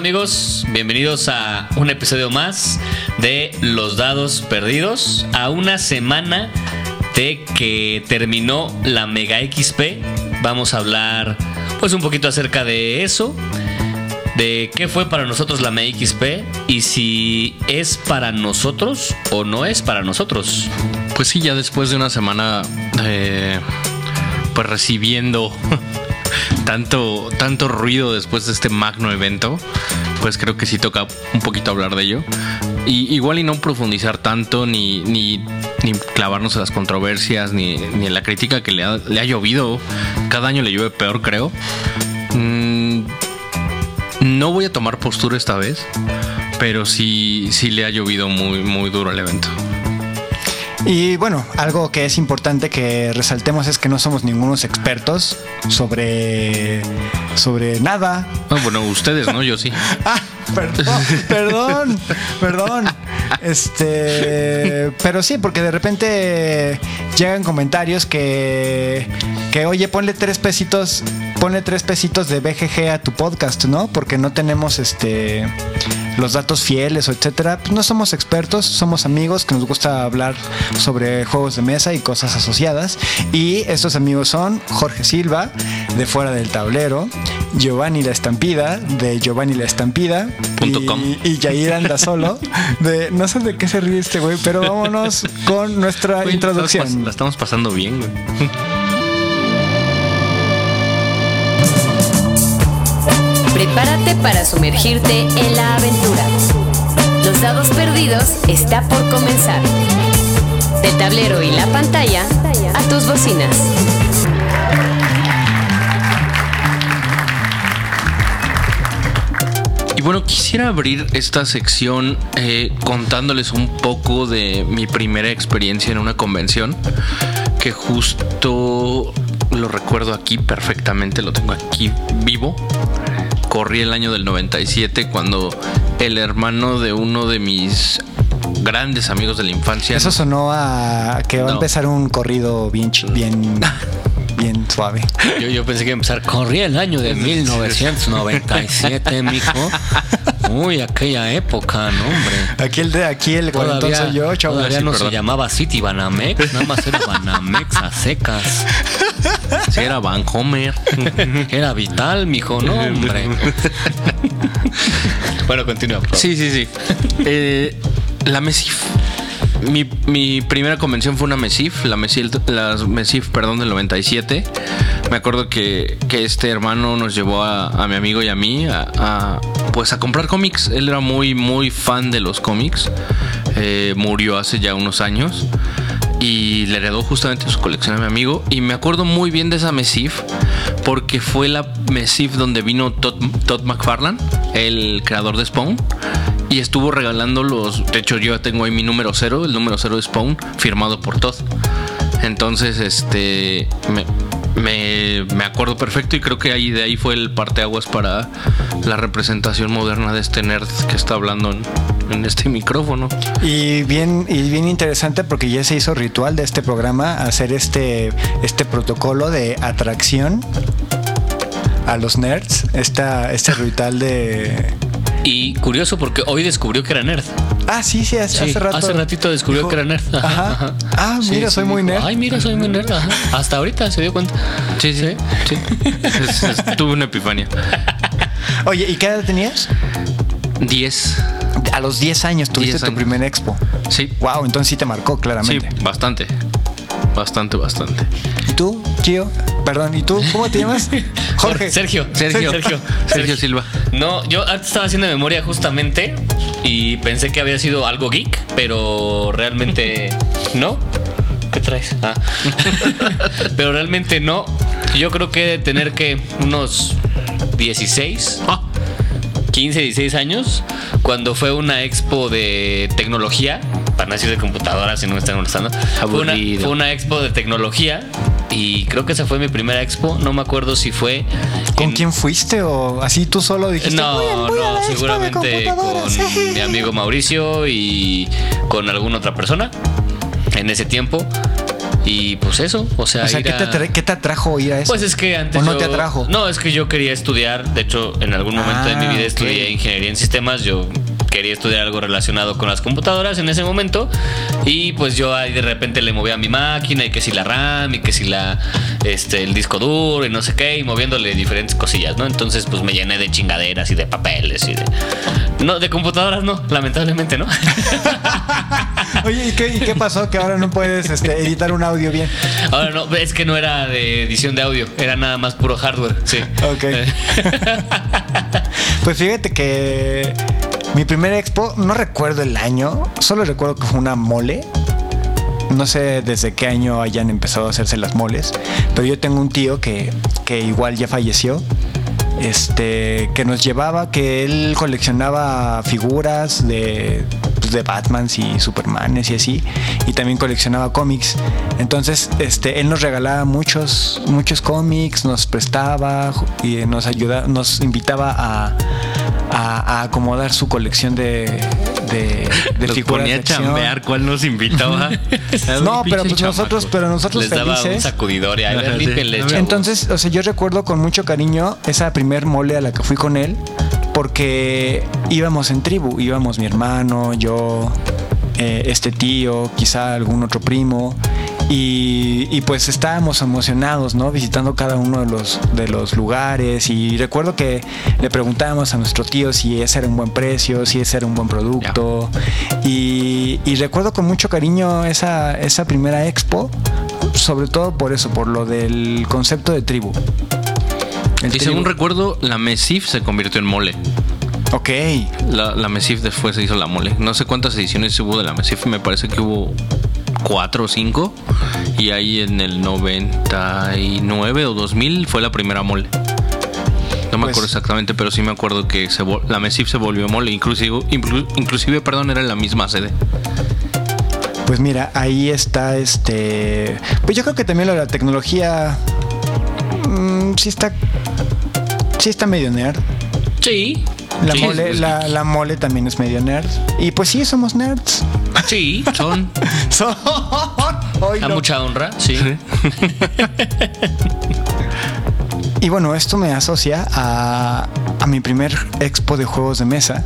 Amigos, bienvenidos a un episodio más de Los Dados Perdidos, a una semana de que terminó la Mega XP. Vamos a hablar pues un poquito acerca de eso, de qué fue para nosotros la Mega XP y si es para nosotros o no es para nosotros. Pues sí, ya después de una semana eh, pues recibiendo tanto, tanto ruido después de este magno evento, pues creo que sí toca un poquito hablar de ello. Y igual y no profundizar tanto, ni, ni, ni clavarnos en las controversias, ni, ni en la crítica que le ha, le ha llovido. Cada año le llueve peor, creo. Mm, no voy a tomar postura esta vez, pero sí, sí le ha llovido muy, muy duro el evento. Y bueno, algo que es importante que resaltemos es que no somos ningunos expertos sobre, sobre nada. Ah, bueno, ustedes, ¿no? Yo sí. Ah, perdón, perdón, perdón. Este, pero sí, porque de repente llegan comentarios que, que oye, ponle tres pesitos, ponle tres pesitos de BGG a tu podcast, ¿no? Porque no tenemos este los datos fieles o etcétera. Pues no somos expertos, somos amigos que nos gusta hablar sobre juegos de mesa y cosas asociadas. Y estos amigos son Jorge Silva, de Fuera del Tablero, Giovanni La Estampida, de Giovanni La Estampida, Punto y, com. y Yair Anda Solo, de no sé de qué se ríe este güey, pero vámonos con nuestra introducción. La estamos pasando bien, güey. Prepárate para sumergirte en la aventura. Los dados perdidos está por comenzar. Del tablero y la pantalla a tus bocinas. Y bueno, quisiera abrir esta sección eh, contándoles un poco de mi primera experiencia en una convención, que justo lo recuerdo aquí perfectamente, lo tengo aquí vivo. Corrí el año del 97 cuando el hermano de uno de mis grandes amigos de la infancia... Eso sonó a que va a empezar un corrido bien, bien, bien suave. Yo, yo pensé que iba a empezar, corría el año de 1997, mijo. Uy, aquella época, no, hombre. Aquí el de aquí el Todavía, soy yo, chavos. todavía sí, no se llamaba City Banamex, nada más era Banamex a secas. Era Van Homer. Era vital, mijo, no, hombre. bueno, continúa. Sí, sí, sí. Eh, la MESIF. Mi, mi primera convención fue una MESIF, la MESIF, la MESIF perdón, del 97. Me acuerdo que, que este hermano nos llevó a, a mi amigo y a mí a, a, pues a comprar cómics. Él era muy, muy fan de los cómics. Eh, murió hace ya unos años y le heredó justamente su colección a mi amigo. Y me acuerdo muy bien de esa MESIF porque fue la MESIF donde vino Todd, Todd McFarlane, el creador de Spawn. Y estuvo regalando los. De hecho, yo tengo ahí mi número cero, el número cero de Spawn, firmado por Todd. Entonces, este. Me, me acuerdo perfecto y creo que ahí de ahí fue el parteaguas para la representación moderna de este nerd que está hablando en, este micrófono. Y bien, y bien interesante porque ya se hizo ritual de este programa hacer este, este protocolo de atracción a los nerds. Esta, este ritual de. Y curioso porque hoy descubrió que era nerd. Ah, sí, sí, hace, Sí, hace rato. hace ratito descubrió que era nerd. Ajá, Ajá. ajá. Ah, Sí, mira, sí, soy muy nerd. Ay, mira, soy muy nerd. ajá. Hasta ahorita se dio cuenta. Sí, sí, sí. Es- es- tuve una epifanía. Oye, ¿y qué edad tenías? 10. A los 10 años tuviste 10 tu primer expo. Sí. Wow, entonces sí te marcó Sí, claramente. bastante. Bastante, bastante. ¿Y tú, Gio? Perdón, ¿y tú? ¿Cómo te llamas? Jorge. Sergio. Sergio. Sergio. Sergio Silva. No, yo antes estaba haciendo memoria justamente y pensé que había sido algo geek, pero realmente no. ¿Qué traes? Ah. pero realmente no. Yo creo que tener que unos 16, Ah, 15, 16 años, cuando fue una expo de tecnología, para no decir de computadoras si no me están molestando, fue una, fue una expo de tecnología y creo que esa fue mi primera expo, no me acuerdo si fue... ¿Con en- quién fuiste o así tú solo dijiste? no, "Voy a- voy no, seguramente computadoras"? con mi amigo Mauricio y con alguna otra persona en ese tiempo. Y pues eso, o sea, O sea, ¿qué te, a- atra- qué te atrajo ir a eso? Pues es que antes ¿O no yo- te atrajo? No, es que yo quería estudiar, de hecho, en algún momento de mi Ah, vida estudié ingeniería en sistemas, yo quería estudiar algo relacionado con las computadoras en ese momento y pues yo ahí de repente le movía a mi máquina y que si la RAM y que si la este el disco duro y no sé qué y moviéndole diferentes cosillas, ¿no? Entonces pues me llené de chingaderas y de papeles y de no de computadoras no, lamentablemente, ¿no? Oye, ¿y qué, y qué pasó? Que ahora no puedes este, editar un audio bien. Ahora no, es que no era de edición de audio, era nada más puro hardware, sí. Ok. Pues fíjate que mi primer expo, no recuerdo el año, solo recuerdo que fue una mole. No sé desde qué año hayan empezado a hacerse las moles, pero yo tengo un tío que, que igual ya falleció. Este, que nos llevaba, que él coleccionaba figuras de, pues, de Batmans y Supermanes y así, y también coleccionaba cómics. Entonces, este, él nos regalaba muchos, muchos cómics, nos prestaba y nos ayudaba, nos invitaba a, a- a acomodar su colección de, de, de Los figuras ponía a chambear cuál nos invitaba. No, pero pues nosotros, pero nosotros Les daba un felices. sacudidor y a ver. Entonces, o sea, yo recuerdo con mucho cariño esa primer mole a la que fui con él, porque íbamos en tribu, íbamos mi hermano, yo, eh, este tío, quizá algún otro primo. Y, y pues estábamos emocionados, ¿no? Visitando cada uno de los, de los lugares. Y recuerdo que le preguntábamos a nuestro tío si ese era un buen precio, si ese era un buen producto. Y, y recuerdo con mucho cariño esa, esa primera expo, sobre todo por eso, por lo del concepto de tribu. El Y según recuerdo, la Mesif se convirtió en mole. Ok. La, la Mesif después se hizo la mole. No sé cuántas ediciones hubo de la Mesif, me parece que hubo cuatro o cinco. Y ahí en el 99 o 2000 fue la primera mole. No me Pues- acuerdo exactamente, pero sí me acuerdo que se la Mesif se volvió mole. Inclusive, inclu- inclusive, perdón, era la misma sede. Pues mira, ahí está este. Pues yo creo que también lo de la tecnología. mm, sí está. Sí está medio nerd. Sí. La, sí, mole, la, la mole también es medio nerd. Y pues sí, somos nerds. Sí. Son. Son- Hoy A no. mucha honra, sí. Y bueno, esto me asocia a, a mi primer expo de juegos de mesa,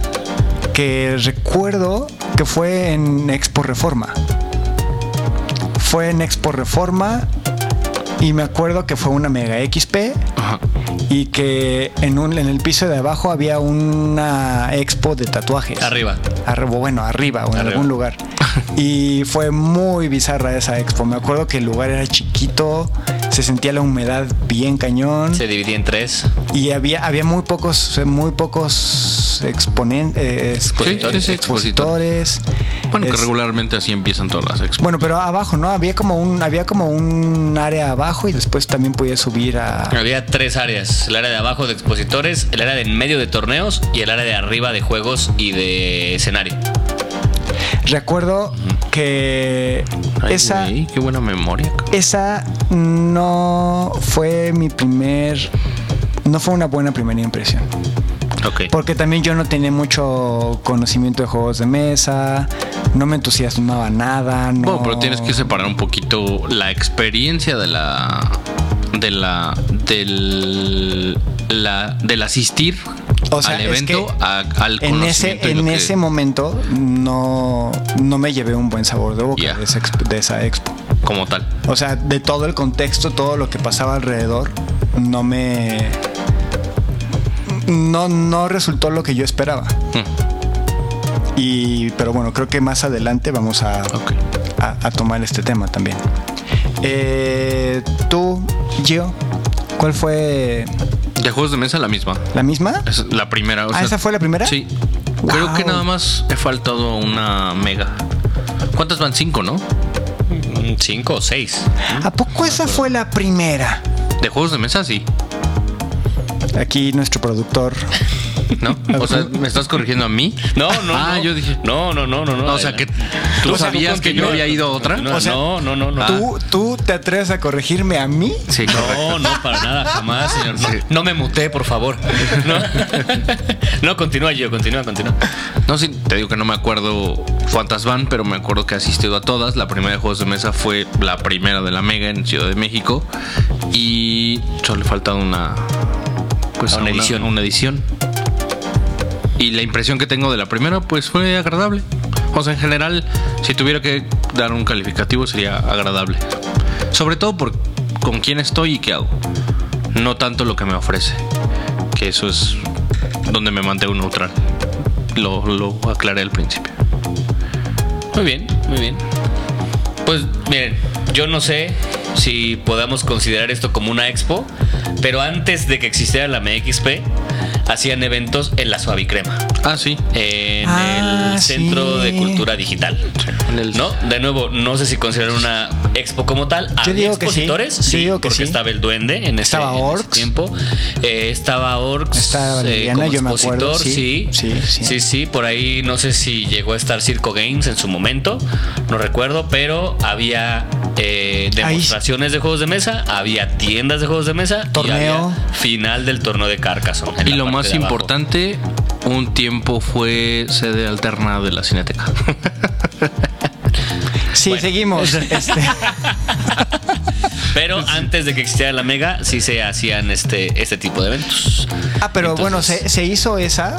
que recuerdo que fue en Expo Reforma. Fue en Expo Reforma y me acuerdo que fue una Mega XP Ajá. Y que en, un, en el piso de abajo había una expo de tatuajes. Arriba. Arri- bueno, arriba o en Arriba. algún lugar. Y fue muy bizarra esa expo. Me acuerdo que el lugar era chiquito, se sentía la humedad bien cañón Se dividía en tres. y había, había muy pocos, muy pocos exponentes, Expositores. Sí, sí, expositores. Bueno, que regularmente así empiezan todas las expos. bueno, pero abajo, ¿no? Había como un, había como un área abajo y después también podías subir a. Había tres áreas: el área de abajo de expositores, el área de en medio de torneos y el área de arriba de juegos y de escenario. Recuerdo que Ay, esa. qué buena memoria. Esa no fue mi primer. No fue una buena primera impresión. Ok. Porque también yo no tenía mucho conocimiento de juegos de mesa. No me entusiasmaba nada. No... Bueno, pero tienes que separar un poquito la experiencia de la. de la. del. La, del asistir O sea, al es evento que a- al En ese, en que- ese momento no, no me llevé un buen sabor de boca de, esa, exp- de esa expo. como tal. O sea, de todo el contexto, todo lo que pasaba alrededor, no me. No, no resultó lo que yo esperaba. Mm, Y, pero bueno, creo que más adelante vamos a, a, a tomar este tema también. Eh, Tú, Gio, ¿cuál fue De juegos de mesa la misma. la misma? Es la primera. o ah, sea, ¿esa fue la primera? Sí. Creo que nada más he faltado una mega. ¿Cuántas van? Cinco, ¿no? Mm, Cinco o seis. ¿A poco esa fue la primera? De juegos de mesa, sí. Aquí nuestro productor. ¿No? O sea, ¿me estás corrigiendo a mí? No, no. Ah, no. yo dije. No, no, no, no. no. o sea, que tú O sea, sabías que yo había ido a otra. No, O sea, no, no, no. no. ¿Tú, ¿Tú te atreves a corregirme a mí? Sí, correcto. No, no, para nada, jamás, señor. No, Sí. no me muté, por favor. No, no continúa yo, continúa, continúa. No, sí, te digo que no me acuerdo Fantasban, pero me acuerdo que he asistido a todas. La primera de juegos de mesa fue la primera de la Mega en Ciudad de México. Y solo le falta una. Pues Una edición. Una edición. Y la impresión que tengo de la primera, pues fue agradable. O sea, en general, si tuviera que dar un calificativo, sería agradable. Sobre todo por con quién estoy y qué hago. No tanto lo que me ofrece. Que eso es donde me mantengo neutral. Lo, lo aclaré al principio. Muy bien, muy bien. Pues miren, yo no sé si podamos considerar esto como una expo, pero antes de que existiera la MXP, hacían eventos en la Suavicrema, Ah, sí. en Ah, el Centro sí. de Cultura Digital. En el- ¿No? De nuevo, no sé si consideran una expo como tal. Yo Había digo que sí. expositores, Yo sí, digo que porque sí. estaba el Duende en ese, Estaba en ese Orcs. tiempo. Eh, estaba Orcs. Estaba eh, Valeriana, como yo me acuerdo, expositor, sí. sí. Sí, sí. sí, sí, por ahí no sé si llegó a estar Circo Games en su momento, no recuerdo, pero había eh, demostraciones de juegos de mesa, había tiendas de juegos de mesa, Torneo. y había final del torneo de Carcassonne. Y lo más importante, un tiempo fue sede alterna de la Cineteca. Sí, Bueno. seguimos. Este, Pero antes de que existiera la Mega, sí se hacían este, este tipo de eventos. ah, pero bueno, se, se hizo esa,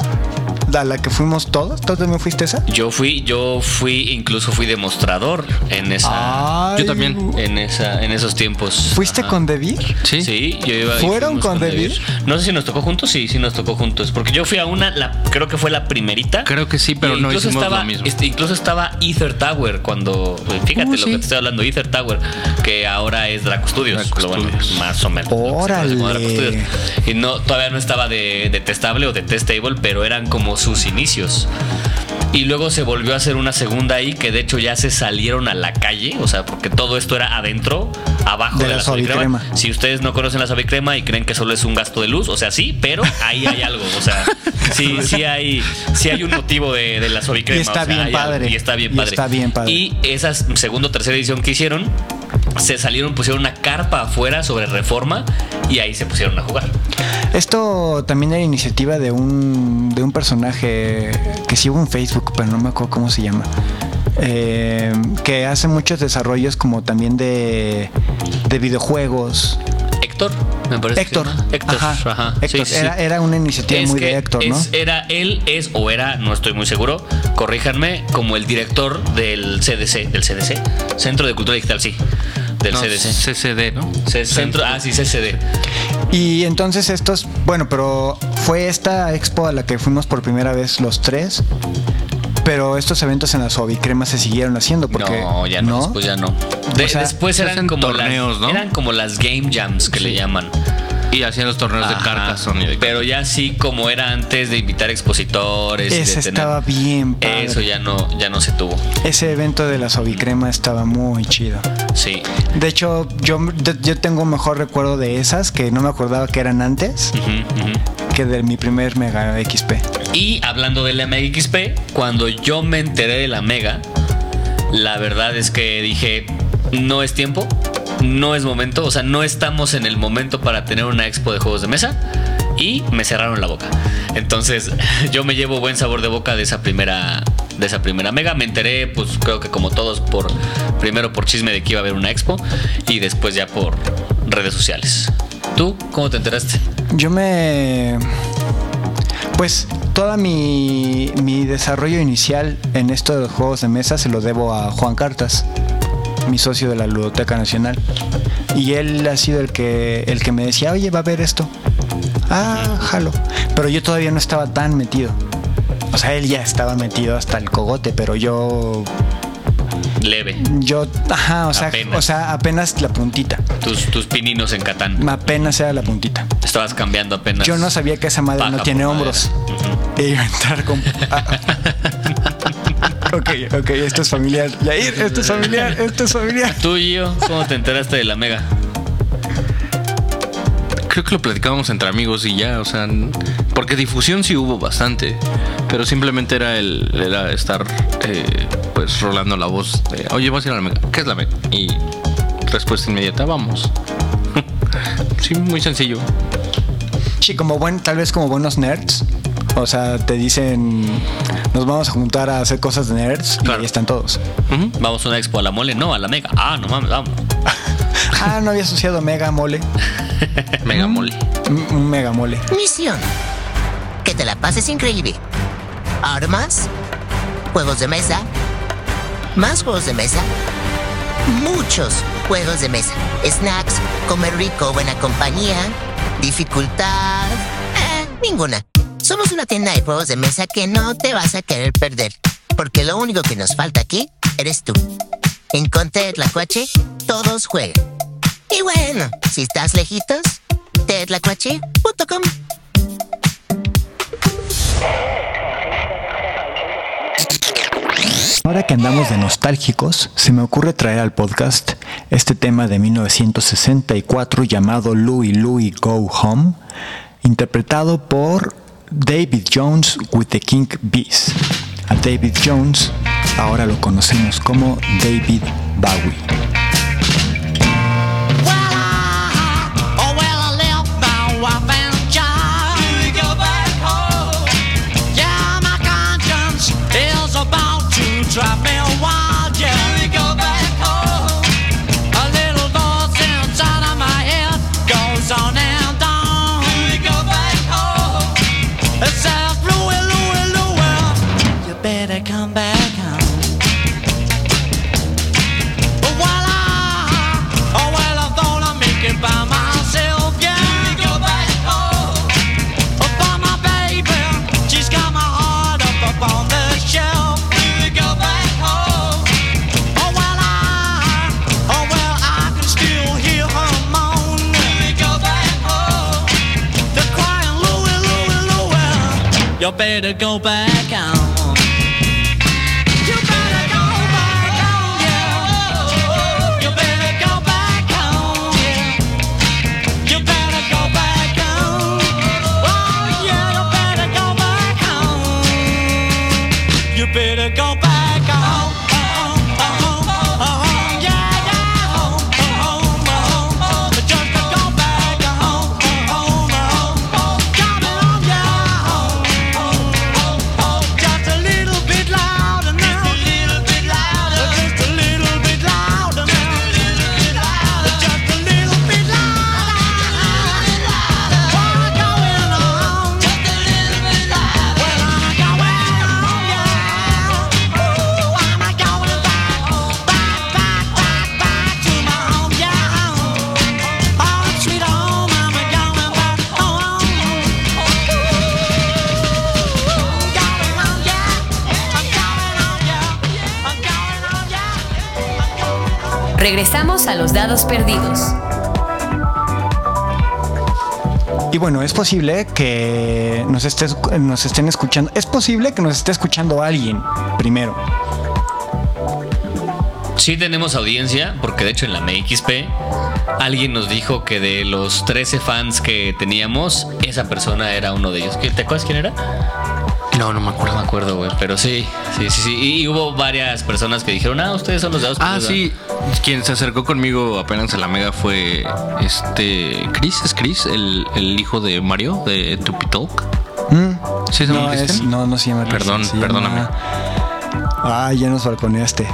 a la que fuimos todos. ¿Tú también fuiste esa? Yo fui, yo fui, incluso fui demostrador en esa, Ay, Yo también. en esa, en esos tiempos. ¿Fuiste Ajá. con Devir? Sí. Sí, yo iba. ¿Fueron con David? No sé si nos tocó juntos, sí, sí nos tocó juntos. Porque yo fui a una, la, creo que fue la primerita. Creo que sí, pero no hicimos estaba, lo mismo. este, incluso estaba Ether Tower cuando. Fíjate Uh, lo sí. que te estoy hablando, Ether Tower, que ahora es Draco Studios. Draco lo bueno, Studios. más o menos. Órale. Draco Studios. Y no, todavía no estaba de, de testable o de testable, pero eran como sus inicios. Y luego se volvió a hacer una segunda ahí que de hecho ya se salieron a la calle, o sea, porque todo esto era adentro, abajo De de, la la, suavicrema. suavicrema. Si ustedes no conocen la suavicrema y creen que solo es un gasto de luz, o sea, sí, pero ahí hay algo, o sea, sí, sí hay, sí hay un motivo de, de la suavicrema. Y está o sea, bien algo, padre. y está bien Y padre. está bien padre. Y esa segunda o tercera edición que hicieron, se salieron, pusieron una carpa afuera sobre reforma y ahí se pusieron a jugar. Esto también era iniciativa de un, de un personaje que hubo en Facebook, pero no me acuerdo cómo se llama. Eh, que hace muchos desarrollos como también de, de videojuegos. Héctor, me parece. Héctor. Héctor, Ajá, ajá. Héctor. Sí, sí, sí. Era, era una iniciativa Es muy que de Héctor, ¿no? es- Era él, es o era, no estoy muy seguro, corríjanme, como el director del CDC, del CDC, Centro de Cultura Digital, sí, del No, CDC. CCD, ¿no? C- Centro, ah, sí, CCD. Y entonces estos, bueno, pero fue esta expo a la que fuimos por primera vez los tres. Pero estos eventos en la Suavicrema se siguieron haciendo porque no, ya no, después ya no. De- O sea, después eran como torneos, las, ¿no? eran como las game jams que le llaman. Y hacían los torneos de Ajá. Carcassonne. y de- Pero ya sí como era antes de invitar expositores y de Ese tener- estaba bien padre. Eso ya no ya no se tuvo. Ese evento de la Suavicrema estaba muy chido. Sí. De hecho, yo, yo tengo un mejor recuerdo de esas que no me acordaba que eran antes que de mi primer Mega XP. Y hablando de la Mega XP, cuando yo me enteré de la Mega, la verdad es que dije, no es tiempo, no es momento, o sea, no estamos en el momento para tener una expo de juegos de mesa. Y me cerraron la boca. Entonces, yo me llevo buen sabor de boca de esa primera de esa primera mega. Me enteré, pues creo que como todos, por primero por chisme de que iba a haber una expo y después ya por redes sociales. ¿Tú cómo te enteraste? Yo me... Pues toda mi, mi desarrollo inicial en esto de los juegos de mesa se lo debo a Juan Cartas, mi socio de la Ludoteca Nacional. Y él ha sido el que, el que me decía, oye, va a haber esto. Ah, jalo. Pero yo todavía no estaba tan metido. O sea, él ya estaba metido hasta el cogote, pero yo... Leve. Yo, ajá, o sea, Apenas. o sea, apenas la puntita. Tus, tus pininos en Catán. Apenas era la puntita. Estabas cambiando apenas. Yo no sabía que esa madre no tiene hombros. Iba a entrar con. ah, ah. Ok, ok, esto es familiar. Yair, esto es familiar, esto es familiar. Tú, Gio, ¿cómo te enteraste de la Mega? Creo que lo platicábamos entre amigos y ya, o sea, porque difusión sí hubo bastante, pero simplemente era el era estar eh, pues rolando la voz de, oye, vas a ir a la mega, ¿qué es la mega? Y respuesta inmediata, vamos. sí, muy sencillo. Sí, como buen, tal vez como buenos nerds. O sea, te dicen, nos vamos a juntar a hacer cosas de nerds Claro. y ahí están todos. Vamos a una expo a la mole, no, a la mega. Ah, no mames, vamos. Ah, no había asociado mega mole. Mega mole. Un un mega mole. Misión. Que te la pases increíble. Armas. Juegos de mesa. Más juegos de mesa. Muchos juegos de mesa. Snacks. Comer rico. Buena compañía. Dificultad. eh, ninguna. Somos una tienda de juegos de mesa que no te vas a querer perder. Porque lo único que nos falta aquí eres tú. En Conte de Tlacuache, todos juegan. Y bueno, si estás lejitos, tetlacuache.com. Ahora que andamos de nostálgicos, se me ocurre traer al podcast este tema de 1964 llamado Louie Louie Go Home, interpretado por David Jones with the King Bees. A David Jones ahora lo conocemos como David Bowie. Better go back Regresamos a los dados perdidos. Y bueno, es posible que nos, estés, nos estén escuchando. Es posible que nos esté escuchando alguien primero. Sí tenemos audiencia, porque de hecho en la MXP alguien nos dijo que de los 13 fans que teníamos, esa persona era uno de ellos. ¿Qué- ¿Te acuerdas quién era? No, no me No acuerdo. me acuerdo, güey, pero sí, sí, sí, sí. Y hubo varias personas que dijeron, ah, ustedes son los dados. Ah, perdidos". sí. Quien se acercó conmigo apenas a la mega fue este. Chris, ¿es Chris? El, el hijo de Mario, de Tupi Talk. Mm. ¿Sí se llama No, es- no, no se llama Perdón, Cristian, se perdóname. llama- Ah, ya nos balconeaste.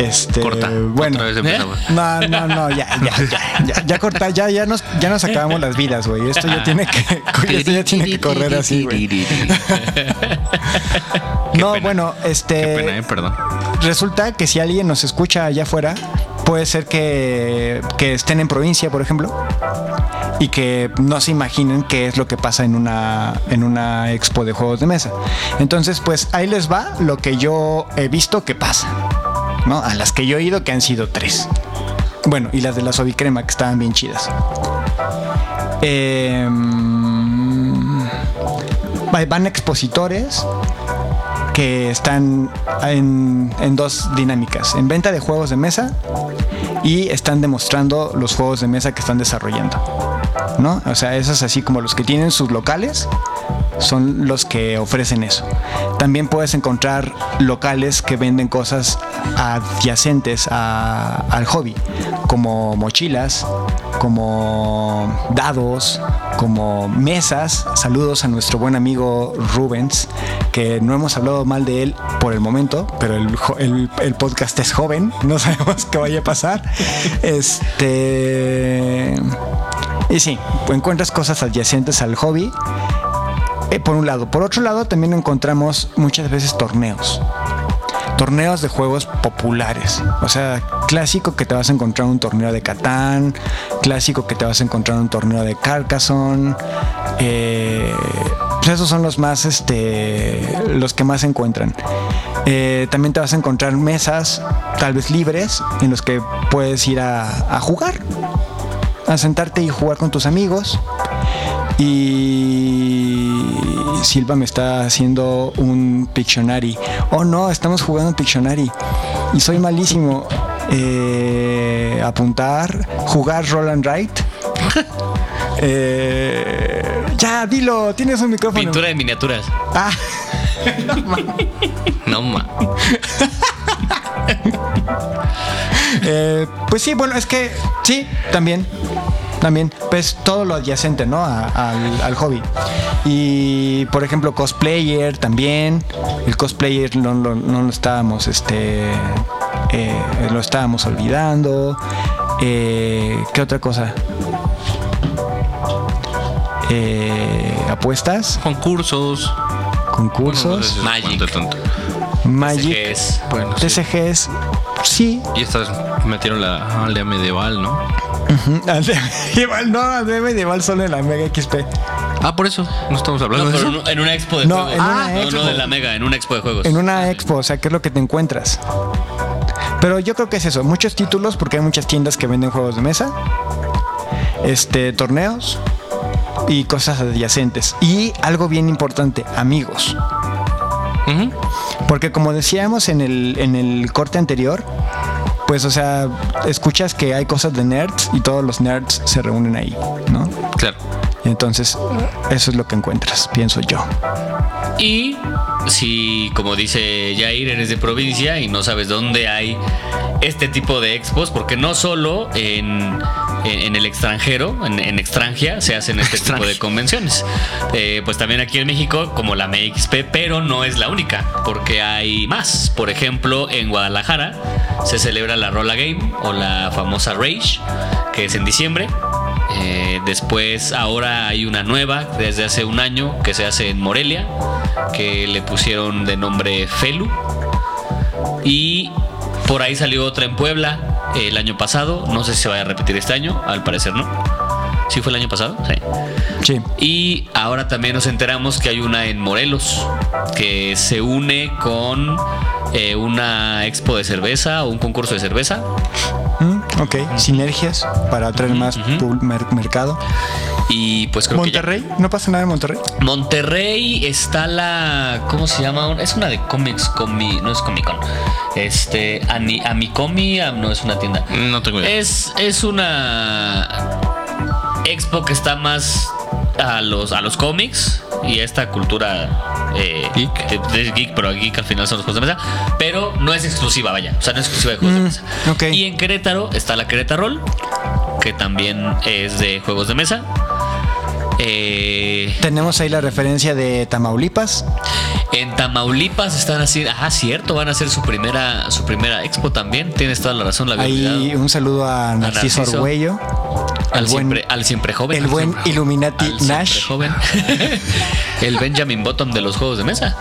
Este, Corta. bueno. Otra vez empezamos. No, no, no, ya, ya, ya, ya, ya corta, ya, ya nos, ya nos acabamos las vidas, güey. Esto ya tiene que, esto ya tiene que correr así, güey. No, pena. bueno, este. Qué pena, eh, perdón. Resulta que si alguien nos escucha allá afuera, puede ser que, que estén en provincia, por ejemplo, y que no se imaginen qué es lo que pasa en una, en una expo de juegos de mesa. Entonces, pues ahí les va lo que yo he visto que pasa, ¿no? A las que yo he ido, que han sido tres. Bueno, y las de la Sobicrema, que estaban bien chidas. Em, va- van expositores que están en, en dos dinámicas, en venta de juegos de mesa y están demostrando los juegos de mesa que están desarrollando. ¿No? O sea, esos así como los que tienen sus locales son los que ofrecen eso. También puedes encontrar locales que venden cosas adyacentes a- al hobby, como mochilas, como dados, como mesas. Saludos a nuestro buen amigo Rubens, que no hemos hablado mal de él por el momento, pero el, el podcast es joven, no sabemos qué vaya a pasar. Este. Y sí, encuentras cosas adyacentes al hobby. Eh, por un lado. Por otro lado, también encontramos muchas veces torneos. Torneos de juegos populares. O sea, clásico que te vas a encontrar un torneo de Catán. Clásico que te vas a encontrar un torneo de Carcassonne. eh, pues esos son los más, este, los que más se encuentran. Eh, también te vas a encontrar mesas, tal vez libres, en los que puedes ir a, a jugar, a sentarte y jugar con tus amigos. Y Silva me está haciendo un Pictionary. Oh no, estamos jugando un Pictionary. Y soy malísimo. Eh, apuntar, jugar Roll and Write. Eh, ya, dilo, tienes un micrófono. Pintura de miniaturas. Ah, No ma. eh, pues sí, bueno, es que sí, también. También, pues todo lo adyacente, ¿no? A- al, al hobby. Y, por ejemplo, cosplayer también. El cosplayer no, lo- no lo estábamos, este, eh, lo estábamos olvidando. Eh, ¿Qué otra cosa? Eh, apuestas, Concursos. concursos, Bueno, no sé si Magic. Magic, TCGs. Bueno, sí. TCGs, sí. Y estas metieron la aldea medieval, ¿no? De medieval, no, al de medieval solo en la Mega XP. Ah, por eso. No estamos hablando No, de eso. no- en una expo de No, juegos. en una no, expo. no de la mega, en una expo de juegos. En una expo, o sea, ¿qué es lo que te encuentras? Pero yo creo que es eso, muchos títulos, porque hay muchas tiendas que venden juegos de mesa, este, torneos y cosas adyacentes. Y algo bien importante, amigos. Porque como decíamos en el, en el corte anterior, pues, o sea, escuchas que hay cosas de nerds y todos los nerds se reúnen ahí, ¿no? Claro. Entonces, eso es lo que encuentras, pienso yo. Y si, como dice Jair, eres de provincia y no sabes dónde hay este tipo de expos, porque no solo en, en- el extranjero, en, en extranjia, se hacen este tipo de convenciones. Eh, pues también aquí en México, como la MXP, pero no es la única, porque hay más. Por ejemplo, en Guadalajara se celebra la Rolla Game o la famosa Rage, que es en diciembre. Eh, después, ahora hay una nueva desde hace un año que se hace en Morelia, que le pusieron de nombre Felu. Y por ahí salió otra en Puebla el año pasado. No sé si se vaya a repetir este año, al parecer no. ¿Sí fue el año pasado? Sí. Sí. Y ahora también nos enteramos que hay una en Morelos que se une con eh, una expo de cerveza o un concurso de cerveza. Mm, ok, sinergias para atraer más ujú. pub- mer- mercado. Y pues creo que ya- Monterrey, no pasa nada en Monterrey. Monterrey está la. ¿Cómo se llama? Es una de cómics, comi, no es Comic Con. Este. Ani, Amicomi, no es una tienda. No tengo idea. Es, es una expo que está más a los, a los cómics y a esta cultura eh, Geek. de- de geek, pero geek al final son los juegos de mesa. Pero no es exclusiva, vaya. O sea, no es exclusiva de juegos de Mm, mesa. ok. Y en Querétaro está la Querétaro que también es de juegos de mesa. Eh, Tenemos ahí la referencia de Tamaulipas. en Tamaulipas están así, ah, cierto, van a hacer su primera, su primera expo también. Tienes toda la razón, la Ahí un saludo a Narciso Narciso. Arguello. Al buen- siempre, al siempre joven. el buen siempre- Illuminati al Nash. joven. el Benjamin Button de los juegos de mesa.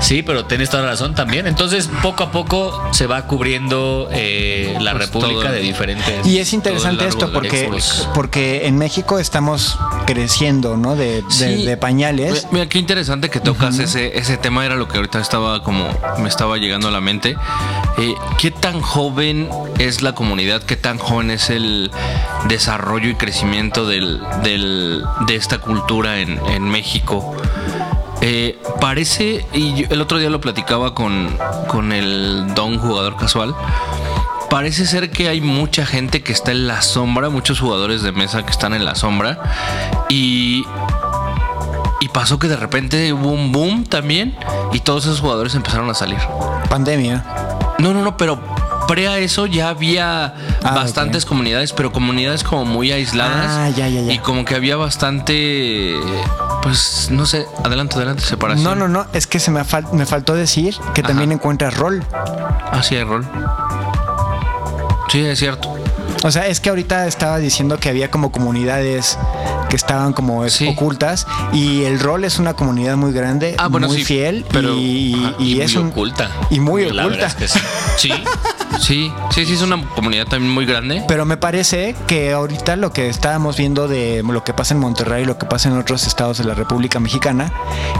Sí, pero tienes toda la razón también. Entonces, poco a poco se va cubriendo eh, la Pues República de diferentes. Y es interesante esto porque, porque en México estamos creciendo, ¿no? De, de- Sí. de pañales. Mira, Mira, qué interesante que tocas ese, ese tema, era lo que ahorita estaba como me estaba llegando a la mente. Eh, ¿Qué tan joven es la comunidad? ¿Qué tan joven es el desarrollo y crecimiento del, del- de esta cultura en, en México? Eh, parece, y yo el otro día lo platicaba con, con el don jugador casual, parece ser que hay mucha gente que está en la sombra, muchos jugadores de mesa que están en la sombra, y, y pasó que de repente hubo un boom también, y todos esos jugadores empezaron a salir. Pandemia. No, no, no, pero pre a eso ya había Ah, bastantes comunidades, pero comunidades como muy aisladas. Ah, ya, ya, ya. Y como que había bastante, pues, no sé, adelante, adelante, separación. No, no, no, es que se me, fal- me faltó decir que también encuentras rol. Ah, sí, hay rol. Sí, es cierto. O sea, es que ahorita estaba diciendo que había como comunidades que estaban como es- Sí. ocultas y el rol es una comunidad muy grande, Ah, bueno, muy sí, fiel pero- y, ajá, y y es muy un- oculta. y muy La oculta. verdad es que sí. Sí, sí, sí, sí, es una comunidad también muy grande. Pero me parece que ahorita lo que estábamos viendo de lo que pasa en Monterrey y lo que pasa en otros estados de la República Mexicana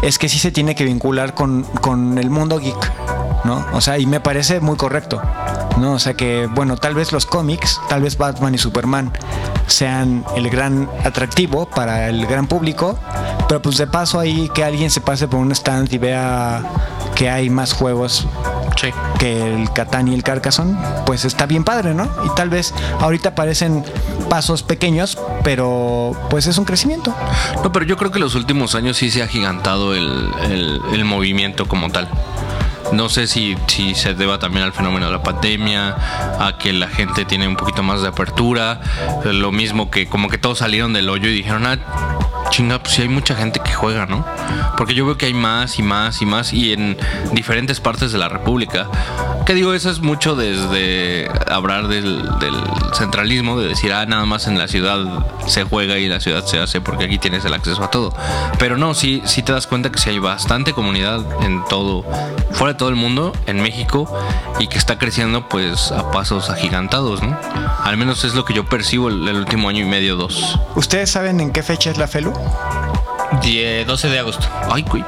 es que sí se tiene que vincular con, con el mundo geek, ¿no? O sea, y me parece muy correcto, ¿no? O sea que, bueno, tal vez los cómics, tal vez Batman y Superman sean el gran atractivo para el gran público, pero pues de paso ahí que alguien se pase por un stand y vea que hay más juegos Sí. que el Catán y el Carcassonne, pues está bien padre, ¿no? Y tal vez ahorita parecen pasos pequeños, pero pues es un crecimiento. No, pero yo creo que los últimos años sí se ha gigantado el, el- el movimiento como tal. No sé si, se deba también al fenómeno de la pandemia, a que la gente tiene un poquito más de apertura, lo mismo que como que todos salieron del hoyo y dijeron, ah, chinga, pues sí hay mucha gente que juega, ¿no? Porque yo veo que hay más y más y más y en diferentes partes de la República. Que digo, eso es mucho desde hablar del, del centralismo, de decir, ah, nada más en la ciudad se juega y la ciudad se hace porque aquí tienes el acceso a todo. Pero no, sí, sí te das cuenta que sí hay bastante comunidad en todo, fuera de todo el mundo, en México, y que está creciendo pues a pasos agigantados, ¿no? Al menos es lo que yo percibo el, el último año y medio, dos. ¿Ustedes saben en qué fecha es la FELU? Die- 12 de agosto. Ay, güey.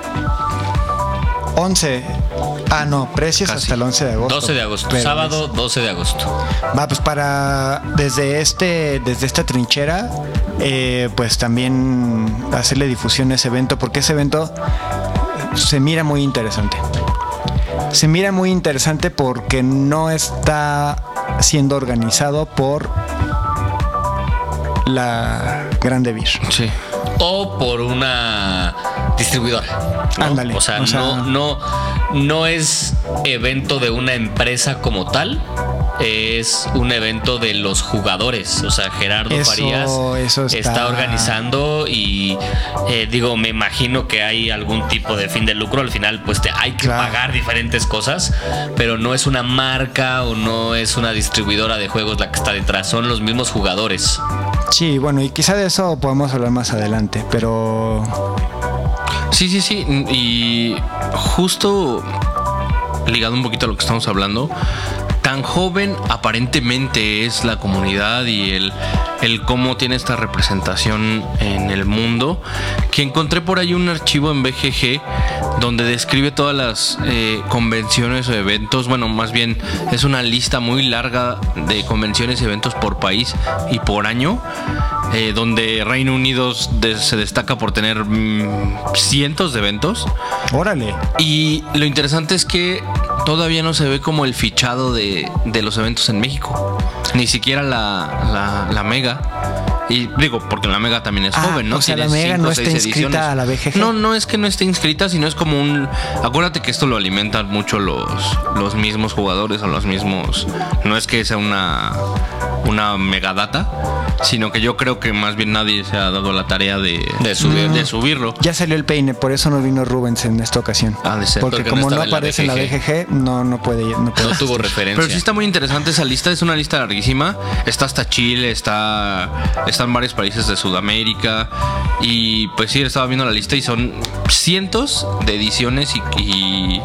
11. Ah, no, precios Casi. hasta el 11 de agosto. 12 de agosto. Pero Sábado 12 de agosto. Va, pues para desde este, desde esta trinchera, eh, pues también hacerle difusión a ese evento, porque ese evento se mira muy interesante. Se mira muy interesante porque no está siendo organizado por la Grande Beer. Sí. O por una distribuidora. ¿no? Ándale, O sea, o sea- no, no, no es evento de una empresa como tal. Es un evento de los jugadores. O sea, Gerardo Eso- Farías eso está- organizando y eh, digo, me imagino que hay algún tipo de fin de lucro. Al final, pues te, hay que Claro. pagar diferentes cosas, pero no es una marca o no es una distribuidora de juegos la que está detrás. Son los mismos jugadores. Sí, bueno, y quizá de eso podemos hablar más adelante, pero Sí, sí, sí. Y justo ligado un poquito a lo que estamos hablando, tan joven aparentemente es la comunidad y el, el cómo tiene esta representación en el mundo, que encontré por ahí un archivo en BGG donde describe todas las eh, convenciones o eventos, bueno, más bien es una lista muy larga de convenciones y eventos por país y por año, eh, donde Reino Unido se destaca por tener mm, cientos de eventos. órale. Y lo interesante es que todavía no se ve como el fichado de, de los eventos en México. Ni siquiera la, la, la Mega. Y digo, porque la Mega también es Ah, joven, ¿no? o sea, la Mega cinco no está inscrita a la BGG. No, no es que no esté inscrita, sino es como un... Acuérdate que esto lo alimentan mucho los, los mismos jugadores o los mismos... No es que sea una, una megadata, sino que yo creo que más bien nadie se ha dado la tarea de, De subir. de subirlo. Ya salió el peine, por eso no vino Rubens en esta ocasión. Ha de ser. Porque, Porque como no, aparece en la BGG. No, no puede. No, puede No tuvo referencia. Pero sí está muy interesante esa lista, es una lista larguísima. Está hasta Chile, está están varios países de Sudamérica. Y pues sí, estaba viendo la lista y son cientos de ediciones y, y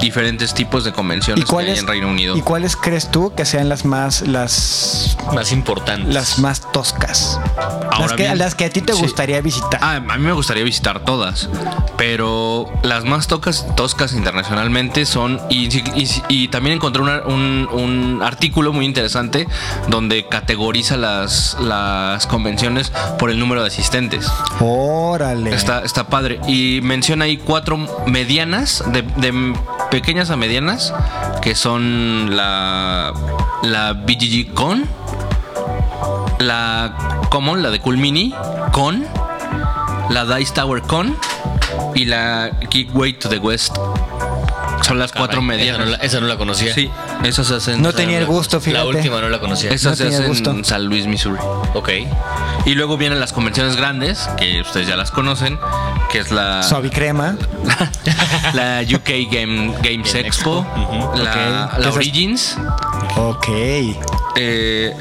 diferentes tipos de convenciones que hay en Reino Unido. ¿Y cuáles crees tú que sean las más las más importantes. las más toscas? Ahora las, que, bien, las que a ti te sí. gustaría visitar. Ah, a mí me gustaría visitar todas, pero las más tocas, toscas internacionalmente son, y, y- y también encontré una- un, un artículo muy interesante donde categoriza las, las convenciones por el número de asistentes. Órale. Está, está padre. Y menciona ahí cuatro medianas, de, de pequeñas a medianas, que son la, la BGG Con, la Common, la de Cool Mini Con, la Dice Tower Con y la Geekway to the West Son las cuatro Caray, Esa no, la, esa no la conocía. Sí, esas se hacen. No tenía el gusto, La fíjate. última no la conocía. Esas se hacen gusto. en San Luis, Missouri. Ok. Y luego vienen las convenciones grandes, que ustedes ya las conocen, que es la. Suave crema. la UK Game, Games Game Expo, Expo. la, Ok. la Origins, Ok. eh,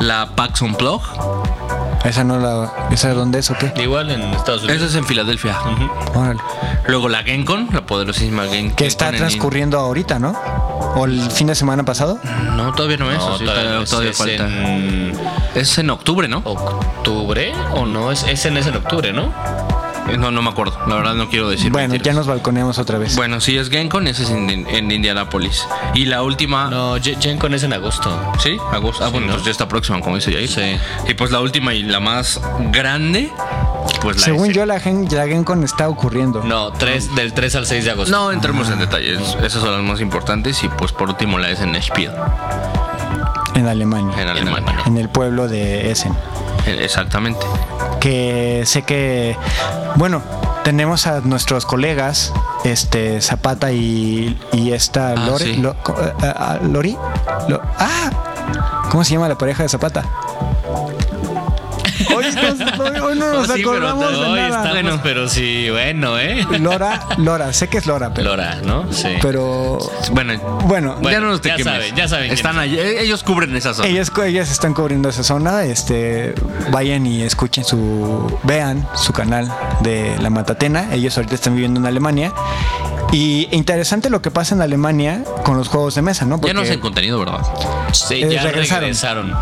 la PAX Unplug. Esa no la. ¿Esa dónde es o qué? Igual en Estados Unidos. Esa es en Filadelfia. Órale. Luego la GenCon, la poderosísima Gen Que está GenCon en- transcurriendo ahorita, ¿no? ¿O el fin de semana pasado? No, todavía no es. No, sí, todavía, todavía, es- todavía es falta. en Es en octubre, ¿no? octubre o no, es, es en ese en octubre, ¿no? Eh, No, no me acuerdo. La verdad no quiero decir. bueno, mentiras. ya nos balconeamos otra vez. Bueno, sí es GenCon, ese es en, en Indianapolis. Y la última. No, Gen Gen Con es en agosto. Sí, agosto. Ah, Sí, bueno, ¿no? pues ya está próxima, como dice Jair. Sí. Y pues la última y la más grande, pues la Según S. yo, la, gen, la GenCon está ocurriendo. No, tres, del 3 al 6 de agosto. No entremos en detalles, esas son las más importantes. Y pues por último la S en Spiel, En Alemania. en. Alemania. En el pueblo de Essen. Eh, Exactamente. Que sé que bueno tenemos a nuestros colegas este Zapata y, y esta Ah, Lore, sí. Lo- co- eh, ah, Lori Lo- ah cómo se llama la pareja de Zapata hoy, nos- hoy- hoy no nos Oh, sí, pero acordamos de hoy nada estamos, Bueno. pero sí, bueno, ¿eh? Lora Lora sé que es Lora pero, Lora, ¿no? Sí. pero Bueno, bueno Bueno, ya no nos te ya quemes. saben, ya saben Están allí, eh, ellos cubren esa zona. ellas, ellas están cubriendo esa zona este vayan y escuchen su vean su canal de la Matatena ellos ahorita están viviendo en Alemania y interesante lo que pasa en Alemania con los juegos de mesa no ya no hacen contenido, ¿verdad? Sí, eh, ya regresaron. regresaron.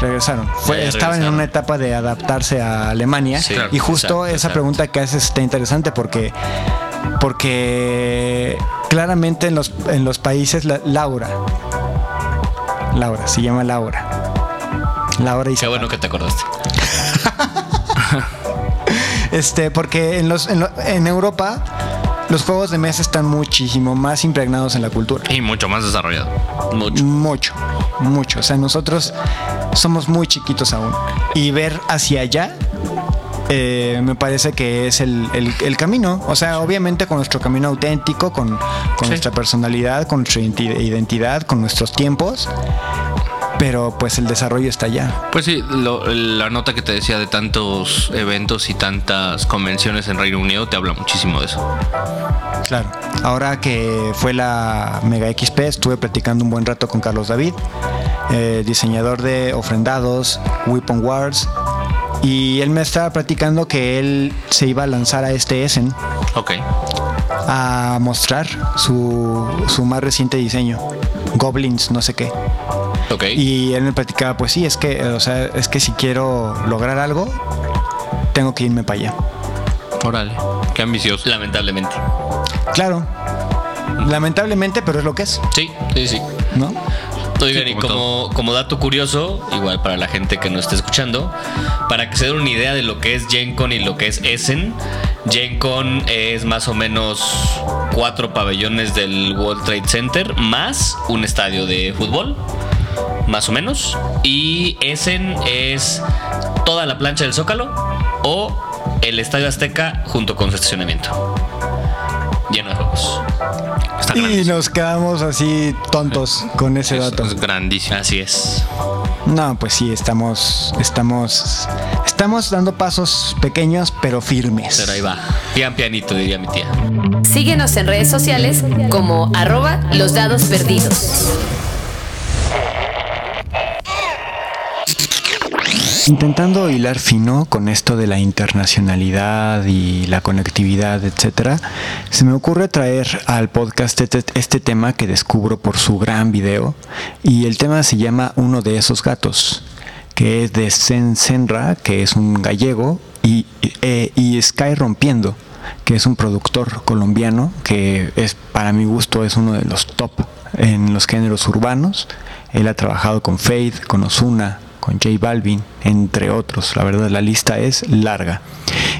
regresaron Fue- Ya estaban en una etapa de adaptarse a Alemania Sí, y justo exacto, esa exacto. pregunta que haces está interesante porque porque claramente en los en los países la- Laura Laura se llama Laura Laura y Qué bueno que te acordaste. Este, porque en, los, en, lo- en Europa los juegos de mesa están muchísimo más impregnados en la cultura. Y mucho más desarrollado. Mucho. Mucho, mucho. O sea, nosotros somos muy chiquitos aún. Y ver hacia allá eh, me parece que es el, el- el camino. O sea, obviamente con nuestro camino auténtico, con, con nuestra personalidad, con nuestra identi- identidad, con nuestros tiempos. Pero pues el desarrollo está allá. Pues sí, lo- la nota que te decía de tantos eventos y tantas convenciones en Reino Unido te habla muchísimo de eso. Claro. Ahora que fue la Mega XP, estuve platicando un buen rato con Carlos David, eh, diseñador de ofrendados, Weapon Wars, y él me estaba platicando que él se iba a lanzar a este Essen Ok. a mostrar su, su más reciente diseño, Goblins, no sé qué. Y él me platicaba, pues sí, es que, o sea, es que si quiero lograr algo, tengo que irme para allá. Órale. Qué ambicioso. Lamentablemente. Claro, lamentablemente, pero es lo que es, Sí, sí, sí. ¿no? Oigan, Sí, y como como, como dato curioso, igual para la gente que nos esté escuchando, para que se den una idea de lo que es Gen Con y lo que es Essen, Gen Con es más o menos cuatro pabellones del World Trade Center más un estadio de fútbol, más o menos. Y Essen es toda la plancha del Zócalo o el Estadio Azteca junto con su estacionamiento. Lleno de juegos. Está Y grandísimo. nos quedamos así tontos con ese Es, dato. es grandísimo. Así es. No, pues sí, estamos, estamos, estamos dando pasos pequeños pero firmes. Pero ahí va. Pian pianito, diría mi tía. Síguenos en redes sociales como arroba los dados perdidos. Intentando hilar fino con esto de la internacionalidad y la conectividad, etcétera, se me ocurre traer al podcast este, este tema que descubro por su gran video y el tema se llama Uno de esos gatos, que es de Sen Senra, que es un gallego, y, eh, y Sky Rompiendo, que es un productor colombiano que es para mi gusto es uno de los top en los géneros urbanos. Él ha trabajado con Faith, con Ozuna, con J Balvin, entre otros. La verdad, la lista es larga.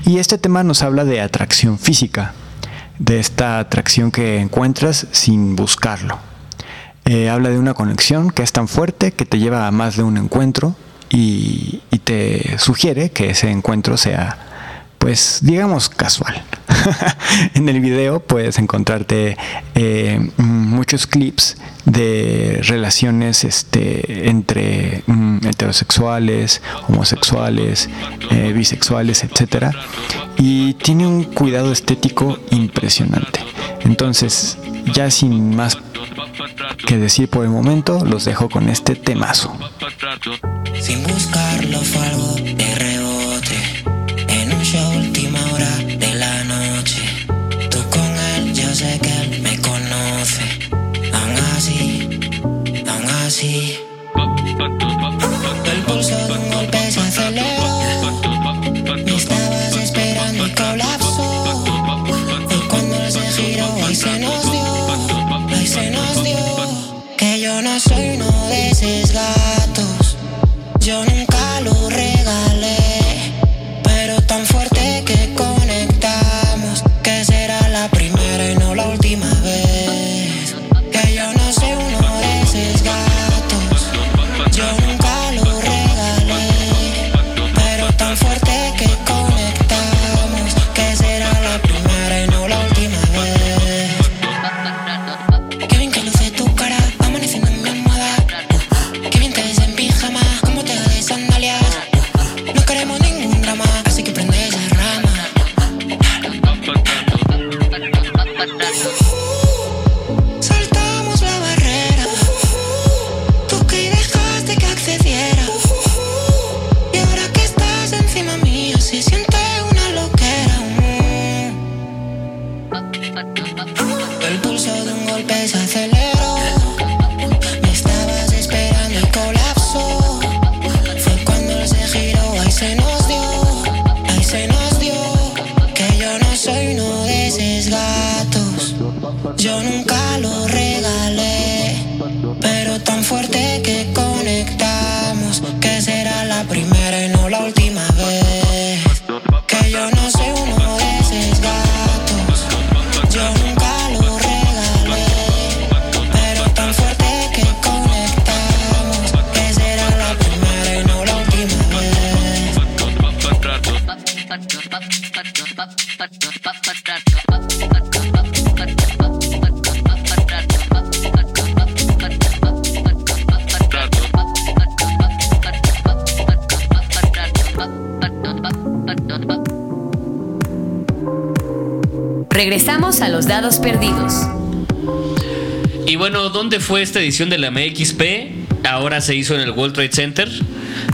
Y este tema nos habla de atracción física, de esta atracción que encuentras sin buscarlo. Eh, habla de una conexión que es tan fuerte que te lleva a más de un encuentro y, te sugiere que ese encuentro sea pues digamos casual. en el video puedes encontrarte eh, muchos clips de relaciones este, entre mm, heterosexuales, homosexuales, eh, bisexuales, etcétera, y tiene un cuidado estético impresionante. Entonces, ya sin más que decir por el momento, los dejo con este temazo. Sin así. El pulso de un golpe se fue esta edición de la MXP? Ahora se hizo en el World Trade Center,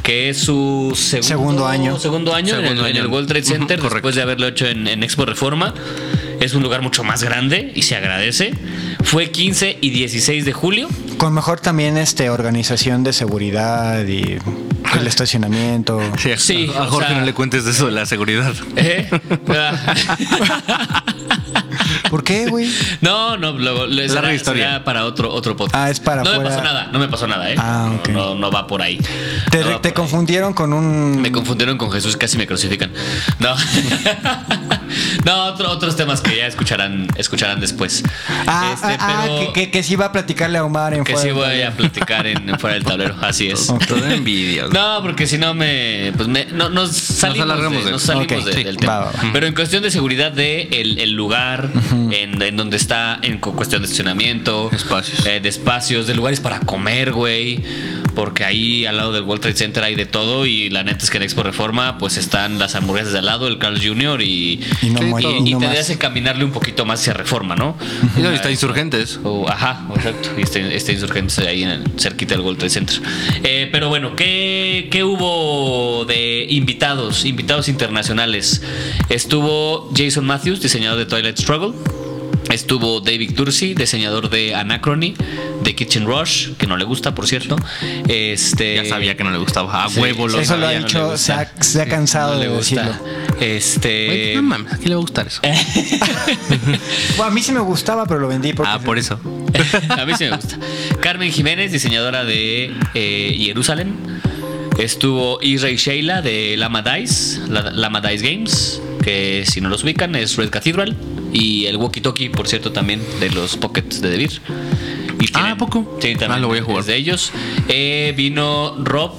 que es su segundo, Segundo año. Segundo año, en, Segundo el, en año. el World Trade Center, Ujú, después de haberlo hecho en, en Expo Reforma. Es un lugar mucho más grande y se agradece. Fue 15 y 16 de julio. Con mejor también este organización de seguridad y el estacionamiento. Sí, a o Jorge sea- no le cuentes de eso de la seguridad. ¿Eh? ¿Por qué, güey? No, no, luego le- Larga será, historia. para otro, otro podcast. Ah, es para No me fuera. pasó nada, no me pasó nada, ¿eh? Ah, No, ok. no, no va por ahí. Te, No te ahí. confundieron con un. Me confundieron con Jesús, casi me crucifican. No. no, otro- otros temas que ya escucharán, escucharán después. Ah, Este, ah, ah, pero que, que, que sí va a platicarle a Omar en que fuera sí del voy a platicar en, en fuera del tablero, así es. Todo envidia. No, porque si no me, pues me no, nos salimos, alargamos de- de- nos salimos de- sí, del tema. va, va, va. Pero en cuestión de seguridad de el, el lugar, en, en donde está, en cu- cuestión de estacionamiento, Espacios. eh, de espacios, de lugares para comer, güey. Porque ahí al lado del World Trade Center hay de todo y la neta es que en Expo Reforma pues están las hamburguesas de al lado, el Carl Jr. y, Y no y, muere, y y no te hace caminarle un poquito más hacia Reforma, ¿no? Y no, y está insurgentes. O- ajá, exacto. Y está, está insurgentes ahí en el, cerquita del World Trade Center. Eh, pero bueno, ¿qué, ¿qué hubo de invitados? Invitados internacionales. Estuvo Jason Matthews, diseñador de Twilight Struggle. Estuvo David Tursi, diseñador de Anachrony, de Kitchen Rush, que no le gusta, por cierto. Este, Ya sabía que no le gustaba. A Sí, huevo lo Eso lo ha no dicho, se ha, gusta. se ha cansado no de decirlo. Este. Güey, no mames, ¿a quién le va a gustar eso? Bueno, a mí sí me gustaba, pero lo vendí porque. Ah, por eso. A mí sí me gusta. Carmen Jiménez, diseñadora de eh, Jerusalén. Estuvo Israel Sheila de Lama Dice, la- Lama Dice Games, que si no los ubican es Red Cathedral. Y el Walkie Talkie, por cierto, también de los Pockets de Devir. Y Ah, ¿a poco? Sí, también. Ah, lo voy a jugar. de ellos. Eh, vino Rob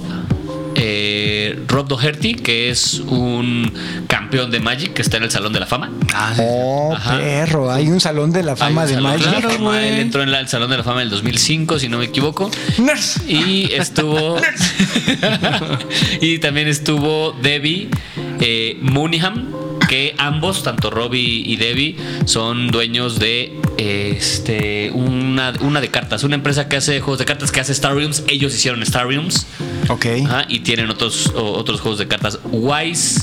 eh, Rob Doherty, que es un campeón de Magic que está en el Salón de la Fama. Ah. Oh, Ajá. perro. Hay un salón de la fama de salón Magic. la fama, Él entró en la- el Salón de la Fama del 2005, si no me equivoco. Nerds. Y estuvo. y también estuvo Debbie eh, Mooneyham, que ambos, tanto Robbie y Debbie, son dueños de este una, una de cartas, una empresa que hace juegos de cartas que hace Star Realms. Ellos hicieron Star Realms Ok. ajá, y tienen otros, o- otros juegos de cartas. Wise.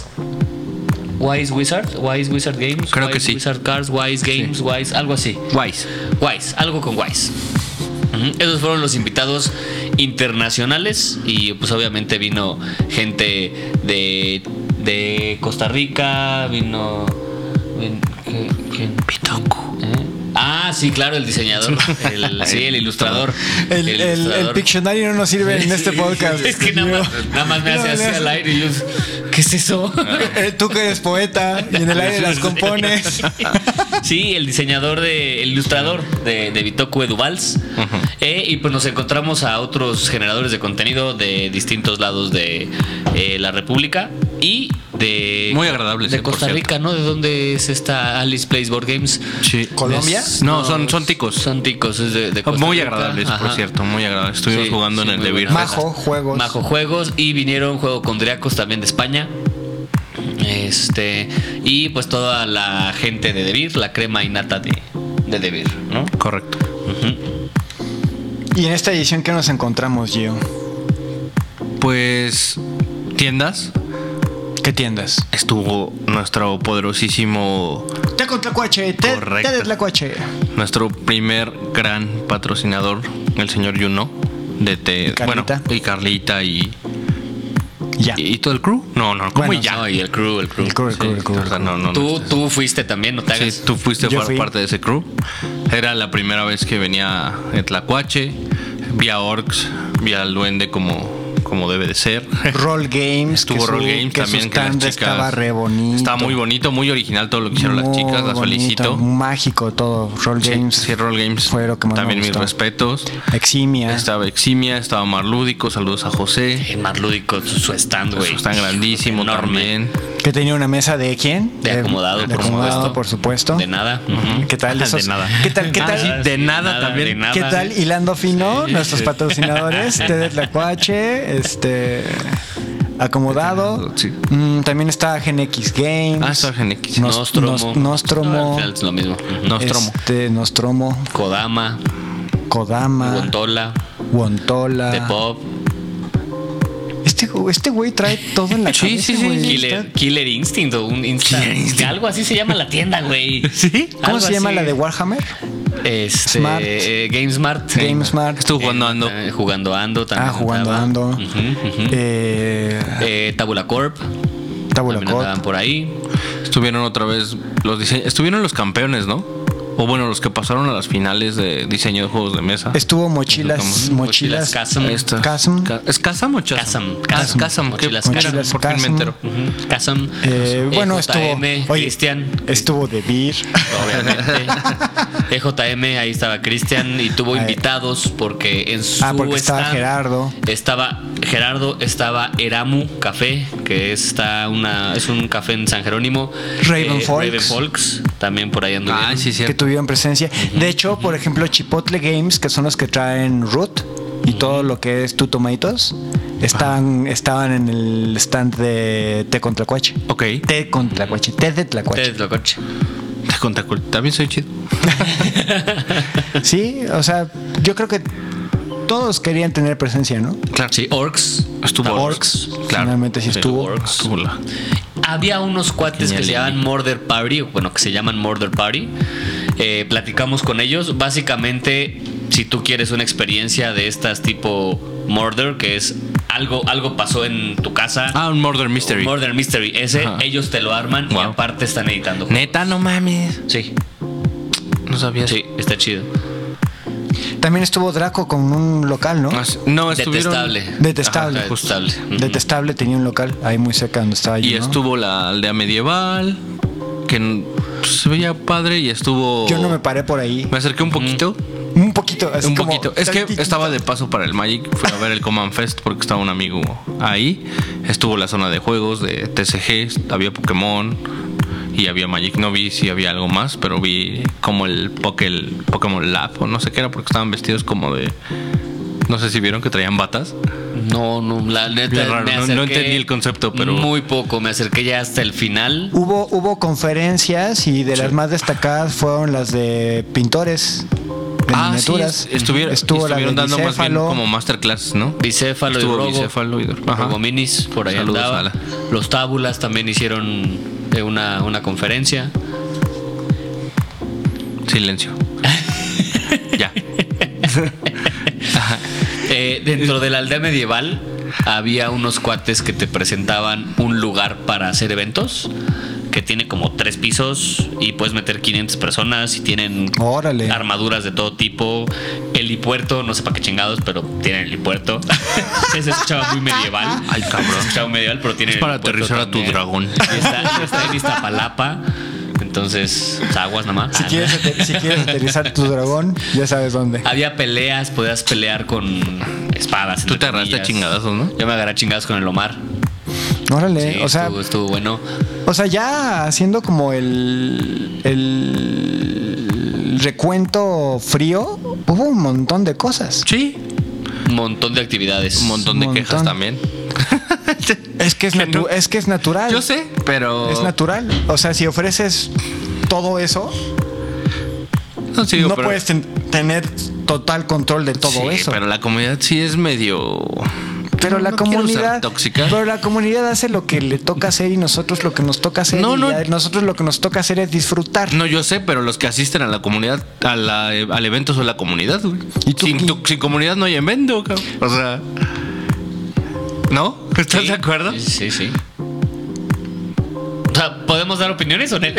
Wise Wizard, Wise Wizard Games, Creo que sí. Wizard Cards, Wise Games, Wise, algo así. Wise. Wise, algo con Wise. Esos fueron los invitados internacionales y pues obviamente vino gente de, de Costa Rica, vino... vin- ¿qué- quién? ¿Eh? Ah, sí, claro, el diseñador, el, sí, el ilustrador. El, el, el ilustrador. Pictionary no nos sirve en este podcast. Es que nada más, nada más me hace así al aire y yo, ¿qué es eso? Eh, Tú que eres poeta y en el aire las compones. Sí, el diseñador de, el ilustrador de, de Bitoku Eduvals. Eh, y pues nos encontramos a otros generadores de contenido de distintos lados de eh, la República y de. Muy agradables, De eh, por Costa. Rica, ¿no? ¿De dónde es esta Alice Plays Board Games? Sí. ¿Colombia? Es- No, son- son ticos. Son ticos, es de, de Costa Muy Rica. agradables, por Ajá. cierto, muy agradables. Estuvimos Sí, jugando sí, en el de. Majo, juegos. Majo Juegos y vinieron Juego con Driacos también de España. Este, y pues toda la gente de Devir, la crema innata de, de Devir, ¿no? Correcto. Y en esta edición, ¿qué nos encontramos, Gio? Pues tiendas. ¿Qué tiendas? Estuvo nuestro poderosísimo, Te con Tlacuache, te, Correcto. te Tlacuache. nuestro primer gran patrocinador, el señor Yuno. De te, ¿Y? Bueno, y Carlita y, Ya. y, todo el crew. No, no, ¿cómo Bueno, y ya? No, y el crew, el crew. El crew, el crew, Sí, el crew, o sea, no, no, no. Tú, tú fuiste también, no te hagas. Sí, tú fuiste a Yo formar fui. parte de ese crew. Era la primera vez que venía el Tlacuache. Vi a Orcs, vi al Duende como, como debe de ser. Roll Games. Estuvo su- Roll Games que también, su que las stand chicas. estaba re bonito. Está muy bonito, muy original todo lo que hicieron las chicas, las bonito, felicito. Mágico todo. Roll Sí, Games. sí, Roll Games. Fue lo que más me También mis gustó. respetos. Eximia. Estaba Eximia, estaba Marlúdico, saludos a José. El más lúdico, su, su stand, güey. Está grandísimo Enorme. también. Que tenía una mesa de quién? De acomodado, de por acomodado, supuesto. por supuesto. De nada. ¿Qué tal? De esos- nada. ¿Qué tal? ¿Qué Ah, tal? sí, de sí, nada también. de nada. ¿Qué tal? Hilando fino, Sí. nuestros patrocinadores, Té de Tlacuache, este acomodado. Sí. Mm, también está Gen X Games. Ah, está Gen X. Nos- Nostromo. Nos- Nostromo. No, es lo mismo. Nostromo. Este, Nostromo, Kodama, Kodama, Gontola, Wontola. The Pop, Este, este güey trae todo en la Sí, cabeza, sí, sí. güey. Killer, Killer Instinct o un Instinct. Algo así se llama la tienda, güey. ¿Sí? ¿Cómo Algo se llama la de Warhammer? Este, Smart. eh, GameSmart. GameSmart. Estuvo jugando Ando. Eh, jugando Ando también. Ah, jugando. Ando. Eh, Eh, Tabula Corp. Tabula Corp. por ahí. Estuvieron otra vez los diseños. Estuvieron los campeones, ¿no? O bueno, los que pasaron a las finales de diseño de juegos de mesa. Estuvo mochilas, Mochilas mochilas. Chasm. Esta- Chasm. Ca- ¿Es Casam o Chasm. Casam. ¿Qué- Mochilas fin me entero. Ujú. Chasm. Eh, bueno, estuvo. Cristian. Estuvo de Beer. Obviamente. EJM, ahí estaba Cristian y tuvo Ahí. invitados porque en su Ah, porque estaba Gerardo. Estaba Gerardo, estaba Eramu Café, que está una, es un café en San Jerónimo. Raven Eh, Folks. Raven Folks, también por ahí anduvieron. Ah, sí, sí. Tuvieron presencia. De hecho, por ejemplo, Chipotle Games, que son los que traen Root y todo lo que es Tu Tomatoes, estaban, estaban en el stand de Té con Tlacuache. Ok. Té con Tlacuache, Té de Tlacuache. Ustedes lo coche. Te conté, También soy chido. Sí, o sea, yo creo que todos querían tener presencia, ¿no? Claro. Sí, Orcs. Estuvo Estaba Orcs. Claro. Finalmente sí estuvo. Orcs. Estuvo la- Había unos cuates que se llaman Murder Party, bueno, que se llaman Murder Party. Eh, platicamos con ellos. Básicamente, si tú quieres una experiencia de estas tipo Murder, que es algo, algo pasó en tu casa. Ah, un Murder Mystery. Murder Mystery. Ese, Ajá. ellos te lo arman y aparte están editando. Neta, no mames. Sí, No sabía. sí, está chido. También estuvo Draco con un local, ¿no? Ah. No, estuvieron. Detestable. Detestable. Ajá, detestable. Tenía un local ahí muy cerca donde estaba yo. Y ¿no? estuvo la aldea medieval. Que pues, se veía padre. Y estuvo. Yo no me paré por ahí. Me acerqué un poquito. Un poquito. así Un como poquito. Es que estaba de paso para el Magic. Fui a ver el Command Fest porque estaba un amigo ahí. Estuvo la zona de juegos de TCG. Había Pokémon. Y había Magic. No vi si había algo más. Pero vi como el, Poké- el Pokémon Lab. O no sé qué era porque estaban vestidos como de. No sé si vieron que traían batas. No, no, la neta. Bien raro, me no- entendí el concepto, pero- Muy poco, me acerqué ya hasta el final. Hubo, hubo conferencias y de las más destacadas fueron las de pintores de Ah, miniaturas. sí, estuvieron, Estuvo estuvieron dando más bien como masterclass, ¿no? Bicéfalo y Robo. Bicéfalo y. Robo Minis, por ahí Saludos, andaba. Ala. Los Tábulas también hicieron eh, una, una conferencia. Silencio. ya. Eh, dentro de la aldea medieval había unos cuates que te presentaban un lugar para hacer eventos que tiene como tres pisos y puedes meter 500 personas y tienen Órale. armaduras de todo tipo. Helipuerto, no sé para qué chingados, pero tienen helipuerto. Se escuchaba muy medieval. Ay, cabrón. Se escuchaba muy medieval, pero tiene Es para aterrizar a tu también. dragón. Y está, está en Iztapalapa. Entonces, pues, aguas nada más. Si quieres, si quieres aterrizar tu dragón, ya sabes dónde. Había peleas, podías pelear con espadas. Tú te agarraste chingadazos, ¿no? Yo me agarré a chingadas con el Omar. Órale, Sí, o sea, estuvo, estuvo bueno. o sea, ya haciendo como el, el recuento frío, hubo un montón de cosas. Sí. Un montón de actividades. Un montón de Montón. quejas también. Es que es, Que natu- no- es que es natural. Yo sé, pero. Es natural. O sea, si ofreces todo eso, No, sí, digo, no pero- puedes ten- tener total control de todo Sí, eso. Pero la comunidad sí es medio. Pero No, la no comunidad, tóxica. pero la comunidad hace lo que le toca hacer y nosotros lo que nos toca hacer. No, y nosotros lo que nos toca hacer es disfrutar. No, yo sé, pero los que asisten a la comunidad, a la- al evento son la comunidad, güey. ¿Y tú sin, sin comunidad no hay evento, cabrón. O sea. ¿No? ¿Estás Sí, de acuerdo? Sí, sí, sí. O sea, ¿podemos dar opiniones o no?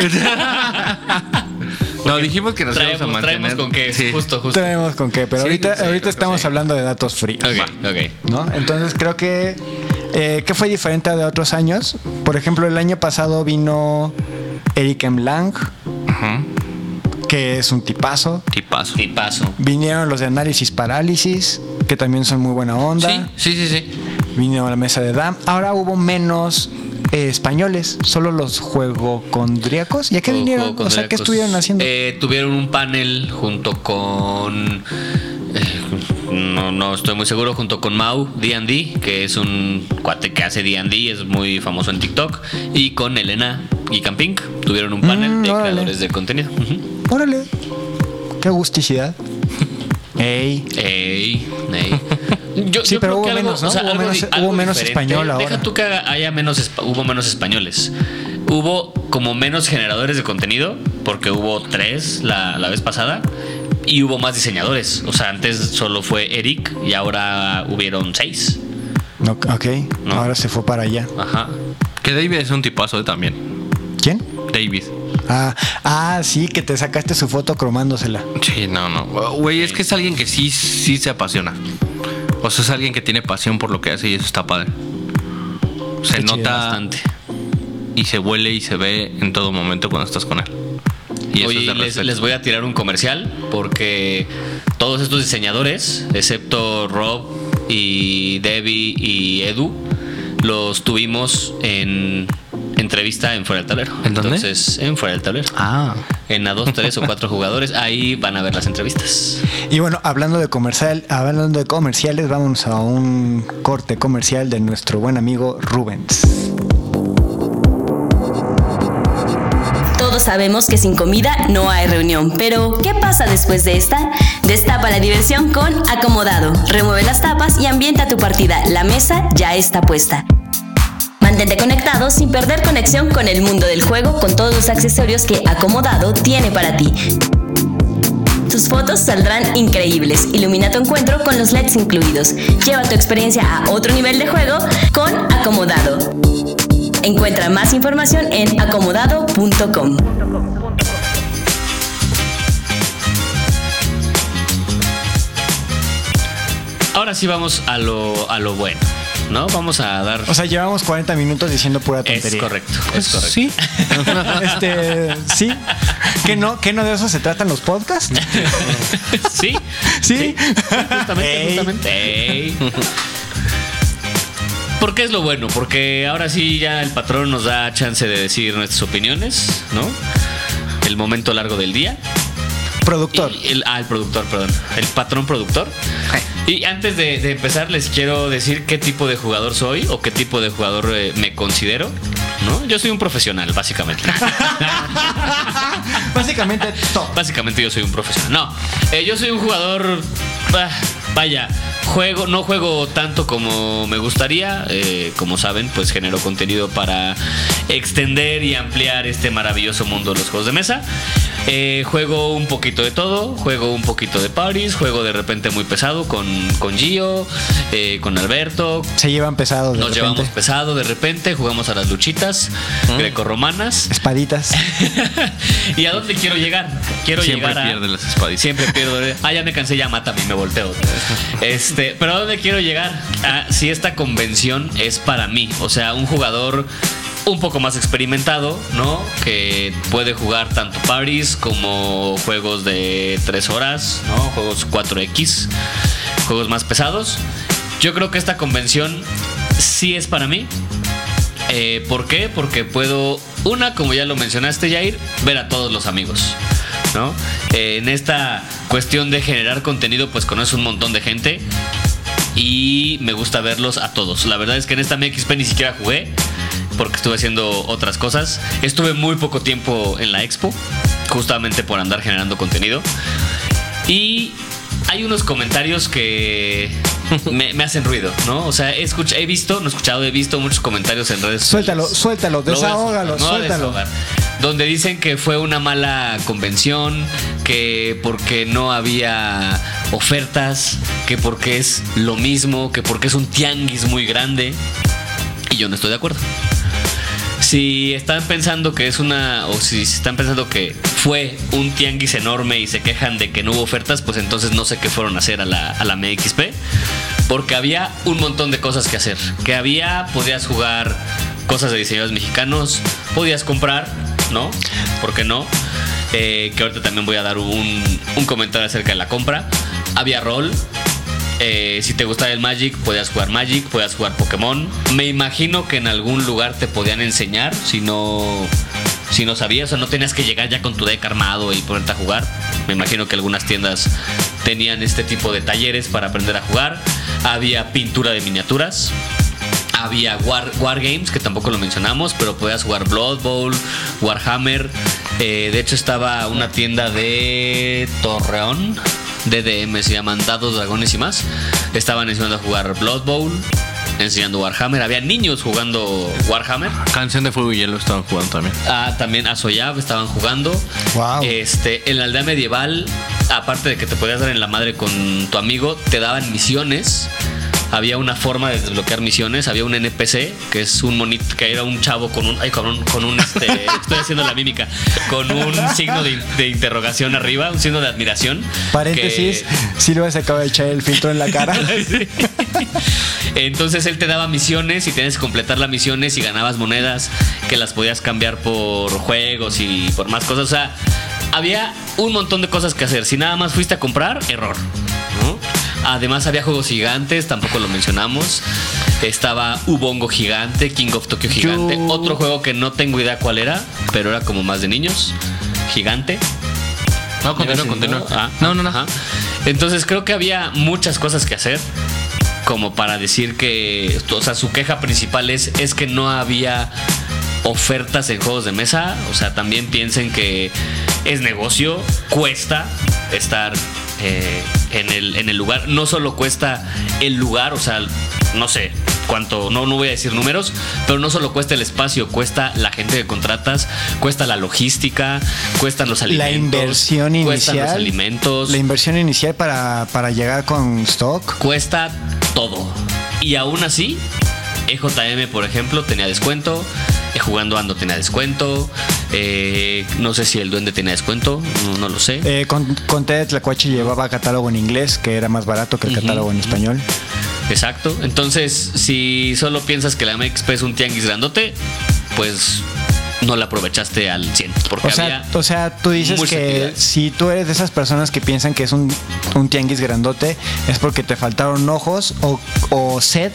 No, dijimos que nos íbamos a traemos, mantener. traemos con qué, Sí. justo, justo. Tenemos con qué, pero Sí, ahorita, estamos sí. hablando de datos fríos. Ok, ok. ¿no? Entonces creo que eh, ¿qué fue diferente de otros años. Por ejemplo, el año pasado vino Eric M. Lang, Ajá. que es un tipazo. Tipazo. Y paso. Vinieron los de análisis parálisis, que también son muy buena onda. Sí, sí, sí, sí. Vino a la mesa de DAM. Ahora hubo menos eh, españoles, solo los juegocondriacos. ¿Y a qué vinieron? O sea, ¿qué estuvieron haciendo? Eh, tuvieron un panel junto con. eh, no, no estoy muy seguro, junto con Mau D&D, que es un cuate que hace D&D, es muy famoso en TikTok, y con Elena y Camping. Tuvieron un panel Mm, de creadores de contenido. Órale. Qué gusticidad. Ey. Ey, ey. Yo, Sí, yo pero creo hubo que algo, menos, ¿no? o sea, Hubo algo menos- hubo algo menos español ahora. Deja tú que haya menos, espa- hubo menos españoles. Hubo como menos generadores de contenido, porque hubo tres la, la vez pasada, y hubo más diseñadores. O sea, antes solo fue Eric y ahora hubieron seis. No, ok. No. Ahora se fue para allá. Ajá. Que David es un tipazo eh, también. ¿Quién? David. Ah, ah, sí, que te sacaste su foto cromándosela. Sí, no, no. Güey, es que es alguien que sí, sí se apasiona. O sea, es alguien que tiene pasión por lo que hace y eso está padre. Se Qué nota Bastante. y se huele y se ve en todo momento cuando estás con él. Y eso Oye, es de les, les voy a tirar un comercial porque todos estos diseñadores, excepto Rob y Debbie y Edu, los tuvimos en entrevista en Fuera del Tablero. ¿En dónde? Entonces, en Fuera del Tablero. Ah. En a dos, tres o cuatro jugadores, ahí van a ver las entrevistas. Y bueno, hablando de comercial, hablando de comerciales, vamos a un corte comercial de nuestro buen amigo Rubens. Todos sabemos que sin comida no hay reunión, pero ¿qué pasa después de esta? Destapa la diversión con Acomodado. Remueve las tapas y ambienta tu partida. La mesa ya está puesta. Mantente conectado sin perder conexión con el mundo del juego con todos los accesorios que Acomodado tiene para ti. Tus fotos saldrán increíbles. Ilumina tu encuentro con los LEDs incluidos. Lleva tu experiencia a otro nivel de juego con Acomodado. Encuentra más información en acomodado.com. Ahora sí vamos a lo, a lo bueno. ¿No? Vamos a dar... O sea, llevamos 40 minutos diciendo pura es tontería. correcto, es correcto. Sí. Este, sí. ¿Que no, que no de eso se tratan los podcasts? Sí. Sí. Justamente, Ey. justamente. Ey. ¿Por qué es lo bueno? Porque ahora sí ya el patrón nos da chance de decir nuestras opiniones, ¿no? El momento largo del día. Productor. Y el, ah, el productor, perdón. El patrón productor. Y antes de, de empezar, les quiero decir qué tipo de jugador soy o qué tipo de jugador eh, me considero. ¿no? Yo soy un profesional, básicamente. Básicamente todo. Básicamente yo soy un profesional. No, eh, yo soy un jugador. ah, vaya, juego, no juego tanto como me gustaría. eh, como saben, pues genero contenido para extender y ampliar este maravilloso mundo de los juegos de mesa. Eh, juego un poquito de todo, juego un poquito de parties, juego de repente muy pesado con, con Gio, eh, con Alberto, Se llevan pesado de nos repente. llevamos pesado de repente, jugamos a las luchitas grecorromanas. Espaditas. ¿Y a dónde quiero llegar? Quiero Siempre llegar a. pierde las espaditas. Siempre pierdo. Ah, ya me cansé, ya mátame, me volteo. Este, pero ¿a dónde quiero llegar? A si esta convención es para mí. O sea, un jugador un poco más experimentado, ¿no? Que puede jugar tanto parties como juegos de 3 horas, ¿no? Juegos 4X, juegos más pesados. Yo creo que esta convención sí es para mí. Eh, ¿Por qué? Porque puedo, una, como ya lo mencionaste, Jair, ver a todos los amigos. ¿no? Eh, en esta cuestión de generar contenido, pues conoces un montón de gente y me gusta verlos a todos. La verdad es que en esta MXP ni siquiera jugué porque estuve haciendo otras cosas. Estuve muy poco tiempo en la expo, justamente por andar generando contenido. Y hay unos comentarios que me, me hacen ruido, ¿no? O sea, he, he visto, no he escuchado, he visto muchos comentarios en redes Suéltalo, sociales. suéltalo, Lo voy a desahógalo, suéltalo. Donde dicen que fue una mala convención, que porque no había ofertas, que porque es lo mismo, que porque es un tianguis muy grande. Y yo no estoy de acuerdo. Si están pensando que es una, o si están pensando que fue un tianguis enorme y se quejan de que no hubo ofertas, pues entonces no sé qué fueron a hacer a la, a la MXP. Porque había un montón de cosas que hacer. Que había, podías jugar cosas de diseñadores mexicanos, podías comprar, ¿no? ¿Por qué no? Eh, que ahorita también voy a dar un, un comentario acerca de la compra. Había rol, eh, si te gustaba el Magic, podías jugar Magic, podías jugar Pokémon. Me imagino que en algún lugar te podían enseñar si no, si no sabías o no tenías que llegar ya con tu deck armado y ponerte a jugar. Me imagino que algunas tiendas tenían este tipo de talleres para aprender a jugar. Había pintura de miniaturas. Había War, War Games, que tampoco lo mencionamos, pero podías jugar Blood Bowl, Warhammer. Eh, de hecho, estaba una tienda de Torreón, DDM, se llaman Dados, Dragones y más. Estaban enseñando a jugar Blood Bowl, enseñando Warhammer. Había niños jugando Warhammer. Canción de Fuego y Hielo estaban jugando también. Ah, también a Soyav estaban jugando. Wow. Este, en la aldea medieval, aparte de que te podías dar en la madre con tu amigo, te daban misiones. Había una forma de desbloquear misiones. Había un NPC que es un monito que era un chavo con un. Ay, con un. Con un este, estoy haciendo la mímica. Con un signo de, de interrogación arriba, un signo de admiración. Paréntesis, que- Silva se acaba de echar el filtro en la cara. Sí. Entonces él te daba misiones y tenías que completar las misiones y ganabas monedas que las podías cambiar por juegos y por más cosas. O sea, había un montón de cosas que hacer. Si nada más fuiste a comprar, error. ¿no? Además había juegos gigantes, tampoco lo mencionamos. Estaba Ubongo gigante, King of Tokyo gigante. Yo- Otro juego que no tengo idea cuál era, pero era como más de niños. Gigante. No, continúa, continúa. decir, Ah, no, no, no. ajá. Entonces creo que había muchas cosas que hacer. Como para decir que. O sea, su queja principal es, es que no había ofertas en juegos de mesa. O sea, también piensen que es negocio, cuesta estar eh, en, el, en el lugar. No solo cuesta el lugar, o sea, no sé cuánto, no, no voy a decir números, pero no solo cuesta el espacio, cuesta la gente que contratas, cuesta la logística, cuestan los alimentos. La inversión Cuestan los inicial. alimentos. La inversión inicial para, para llegar con stock. cuesta todo. Y aún así, EJM, por ejemplo, tenía descuento. eh, Jugando Ando tenía descuento. Eh, no sé si el Duende tenía descuento. No, no lo sé. Eh, con, con Ted Tlacuache llevaba catálogo en inglés, que era más barato que el catálogo en español. Exacto. Entonces, si solo piensas que la MXP es un tianguis grandote, pues no la aprovechaste al 100. Porque O sea, había o sea, tú dices que si tú eres de esas personas que piensan que es un, un tianguis grandote, es porque te faltaron ojos o, o sed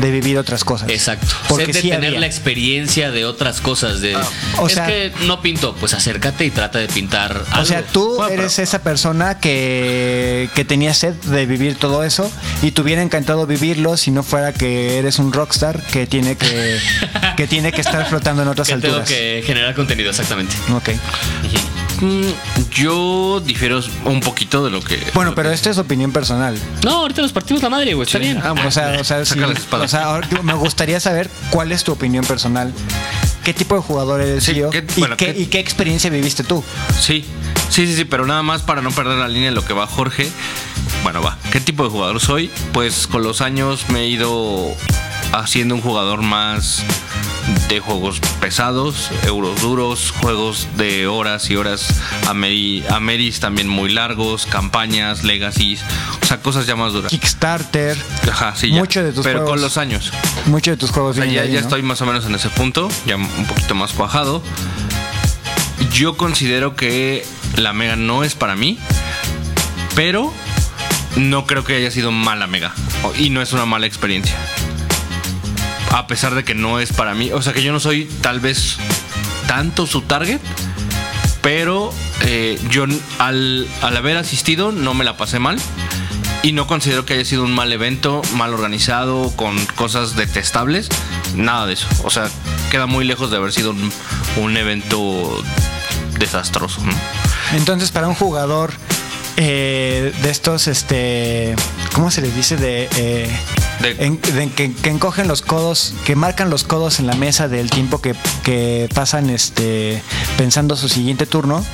de vivir otras cosas. Exacto. Porque Sed de sí tener había. la experiencia de otras cosas. De, o es sea- que no pinto, pues acércate y trata de pintar O algo. sea, tú Bueno, pero- eres esa persona que, que tenía sed de vivir todo eso y te hubiera encantado vivirlo si no fuera que eres un rockstar que tiene que, que, tiene que estar flotando en otras que tengo alturas. que generar contenido, exactamente. Ok. Yo difiero un poquito de lo que. Bueno, pero esta es opinión personal. No, ahorita nos partimos la madre, güey. Está bien. Ah. O sea, o sea, sí, las espadas. o sea, ahora me gustaría saber cuál es tu opinión personal. ¿Qué tipo de jugador eres, Sí? ¿qué- ¿Y, bueno, qué, qué- y qué experiencia viviste tú? Sí, sí, sí, sí, pero nada más para no perder la línea de lo que va Jorge. Bueno, va. ¿Qué tipo de jugador soy? Pues con los años me he ido haciendo un jugador más de juegos pesados, euros duros, juegos de horas y horas, Ameri, Ameris también muy largos, campañas, legacies, o sea, cosas ya más duras. Kickstarter, Ajá, sí, ya. Mucho de tus Pero juegos. con los años. muchos de tus juegos O sea, ya, ahí, ya ¿no? estoy más o menos en ese punto, ya un poquito más cuajado. Yo considero que la Mega no es para mí, pero no creo que haya sido mala Mega. Y no es una mala experiencia. A pesar de que no es para mí. O sea que yo no soy tal vez tanto su target. Pero eh, yo al, al haber asistido no me la pasé mal. Y no considero que haya sido un mal evento, mal organizado, con cosas detestables. Nada de eso. O sea, queda muy lejos de haber sido un, un evento desastroso. Entonces, para un jugador eh, de estos, este, ¿cómo se les dice? De, eh, De- en- de que, que encogen los codos, que marcan los codos en la mesa del tiempo que, que pasan, este, pensando su siguiente turno.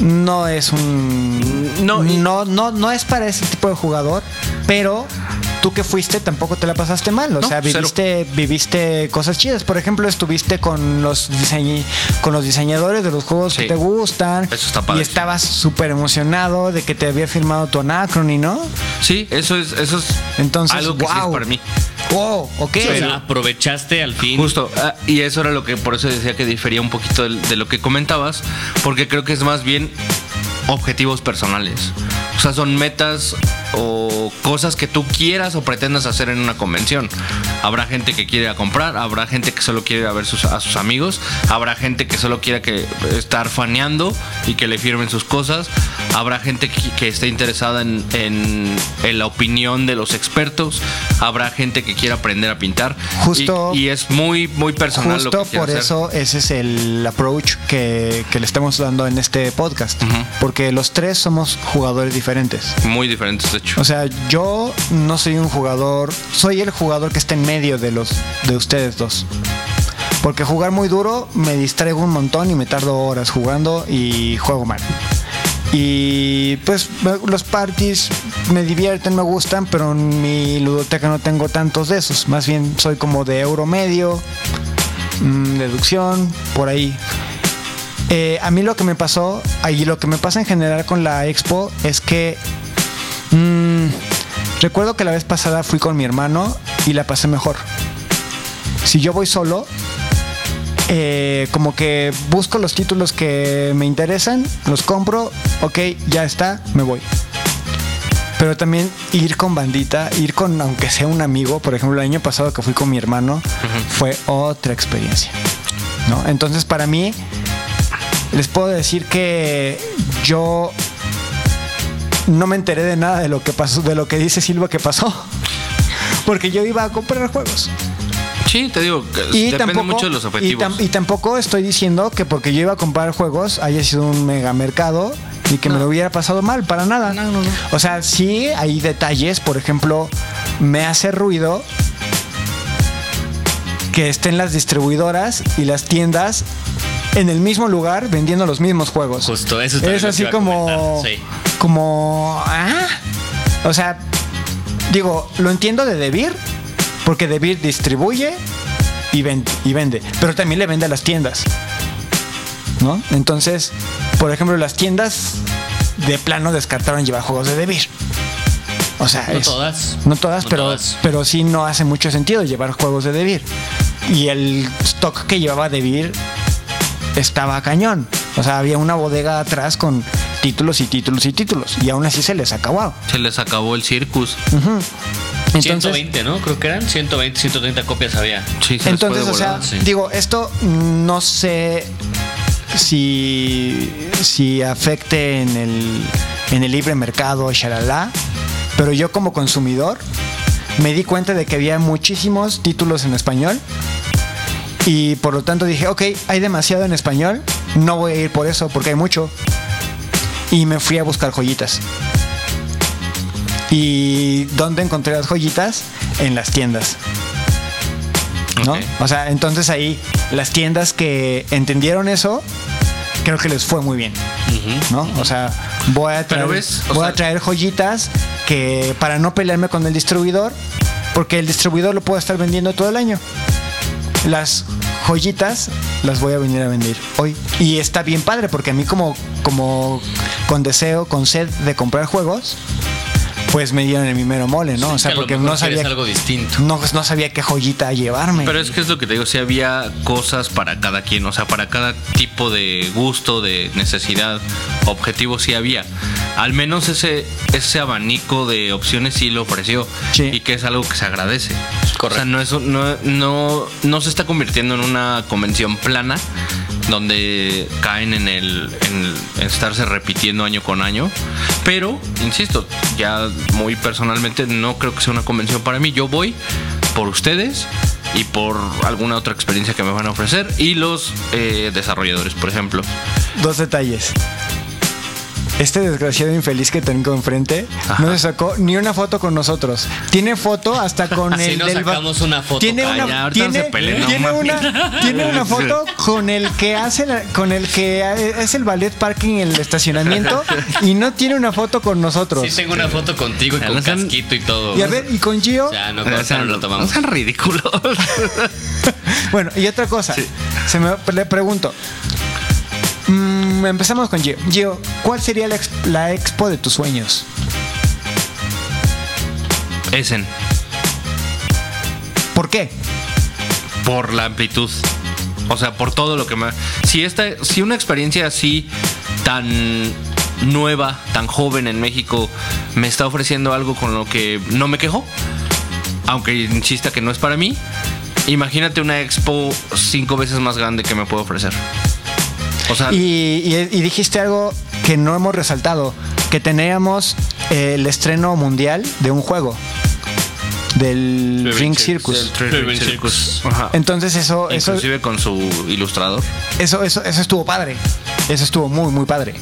No es un. No, no, no, no es para ese tipo de jugador, pero. Tú que fuiste tampoco te la pasaste mal, o No, sea, cero. viviste, viviste cosas chidas. Por ejemplo, estuviste con los diseñi- con los diseñadores de los juegos que Sí. te gustan. Eso está Y padre. estabas súper emocionado de que te había firmado tu Anacrony, ¿no? Sí, eso es, eso es Entonces, algo que sí wow. es para mí. Wow, ok. O sea, aprovechaste al fin. Justo, ah, y eso era lo que por eso decía que difería un poquito de, lo que comentabas, porque creo que es más bien objetivos personales. O sea, son metas o cosas que tú quieras o pretendas hacer en una convención. Habrá gente que quiere ir a comprar, habrá gente que solo quiere ir a ver sus- a sus amigos, habrá gente que solo quiera que estar faneando y que le firmen sus cosas, habrá gente que, que esté interesada en, en- en la opinión de los expertos, habrá gente que quiera aprender a pintar. Justo- y, y es muy, muy personal lo Justo que quiero por hacer. eso ese es el approach que, que le estamos dando en este podcast. Ujú. Porque los tres somos jugadores diferentes. Muy diferentes, de O sea, yo no soy un jugador, soy el jugador que está en medio de los de ustedes dos. Porque jugar muy duro me distraigo un montón y me tardo horas jugando y juego mal. Y pues los parties me divierten, me gustan, pero en mi ludoteca no tengo tantos de esos. Más bien soy como de euro medio, mm, deducción, por ahí. Eh, a mí lo que me pasó, y lo que me pasa en general con la expo, es que mm, recuerdo que la vez pasada fui con mi hermano y la pasé mejor. Si yo voy solo, eh, como que busco los títulos que me interesan, los compro, ok, ya está, me voy. Pero también ir con bandita, ir con aunque sea un amigo, por ejemplo, el año pasado que fui con mi hermano, fue otra experiencia. ¿no? Entonces, para mí, les puedo decir que yo no me enteré de nada de lo que pasó, de lo que dice Silva que pasó. Porque yo iba a comprar juegos. Sí, te digo, que Y depende tampoco, mucho de los y, objetivos. tam- y tampoco estoy diciendo que porque yo iba a comprar juegos haya sido un mega mercado y que me lo hubiera pasado mal, para nada. O sea, sí hay detalles, por ejemplo, me hace ruido que estén las distribuidoras y las tiendas en el mismo lugar vendiendo los mismos juegos. Justo, eso es Es así como. sí. Como. Ah. O sea, digo, lo entiendo de Debir, porque Debir distribuye y, ven- y vende, pero también le vende a las tiendas. ¿No? Entonces, por ejemplo, las tiendas de plano descartaron llevar juegos de Debir. O sea, No es- todas. No todas, No pero, todas. pero sí no hace mucho sentido llevar juegos de Devir. Y el stock que llevaba Devir estaba cañón. O sea, había una bodega atrás con títulos y títulos y títulos. Y aún así se les acabó. Se les acabó el circus. Entonces, 120, ¿no? Creo que eran 120, 130 copias había. Sí, se Entonces, o sea, sí. digo, esto no sé si, si afecte en el, en el libre mercado, shalala, pero yo como consumidor me di cuenta de que había muchísimos títulos en español y por lo tanto dije, ok, hay demasiado en español, no voy a ir por eso porque hay mucho. Y me fui a buscar joyitas. ¿Y dónde encontré las joyitas? En las tiendas. ¿no? O sea, entonces ahí las tiendas que entendieron eso, creo que les fue muy bien, ¿no? O sea, voy a traer, Pero ves, o voy sea- a traer joyitas que para no pelearme con el distribuidor, porque el distribuidor lo puede estar vendiendo todo el año. Las joyitas las voy a venir a vender hoy. Y está bien padre, porque a mí como, como con deseo, con sed de comprar juegos, pues me dieron el mi mero mole, ¿no? o sea, porque no sabía, algo distinto. no, no sabía qué joyita llevarme. Pero es que es lo que te digo, si había cosas para cada quien, o sea, para cada tipo de gusto, de necesidad, objetivo sí había. Al menos ese, ese abanico de opciones sí lo ofreció. Sí. Y que es algo que se agradece. Correcto. O sea, no, es, un- no, no, no se está convirtiendo en una convención plana donde caen en el en, en estarse repitiendo año con año. Pero, insisto, ya muy personalmente no creo que sea una convención para mí. Yo voy por ustedes y por alguna otra experiencia que me van a ofrecer y los eh, desarrolladores, por ejemplo. Dos detalles. Este desgraciado infeliz que tengo enfrente no se sacó ni una foto con nosotros. Tiene foto hasta con el nos del ba- sacamos una foto, Tiene calla, una, ahorita no tiene, se peleen, no tiene mames. una, tiene una foto con el que hace la- con el que es el ballet parking en el estacionamiento y no tiene una foto con nosotros. Sí tengo una foto contigo y Ya con no sean- casquito y todo. Y a ver, y con Gio, sea, no, No no, sean, no lo tomamos. no sean ridículos. Bueno, y otra cosa, se me le pregunto. Mm, empezamos con Gio. Gio, ¿cuál sería la, ex- la expo de tus sueños? Essen, ¿Por qué? por la amplitud. O sea, por todo lo que me. Si esta, si una experiencia así tan nueva, tan joven en México, me está ofreciendo algo con lo que no me quejo, aunque insista que no es para mí, imagínate una expo cinco veces más grande que me puede ofrecer. O sea, Y, y- y dijiste algo que no hemos resaltado, que teníamos eh, el estreno mundial de un juego, del Ring Circus. Three Ring Ring Circus. Circus. Ajá. Entonces eso, eso, Inclusive con su ilustrador. eso, eso, eso estuvo padre. Eso estuvo muy, muy padre.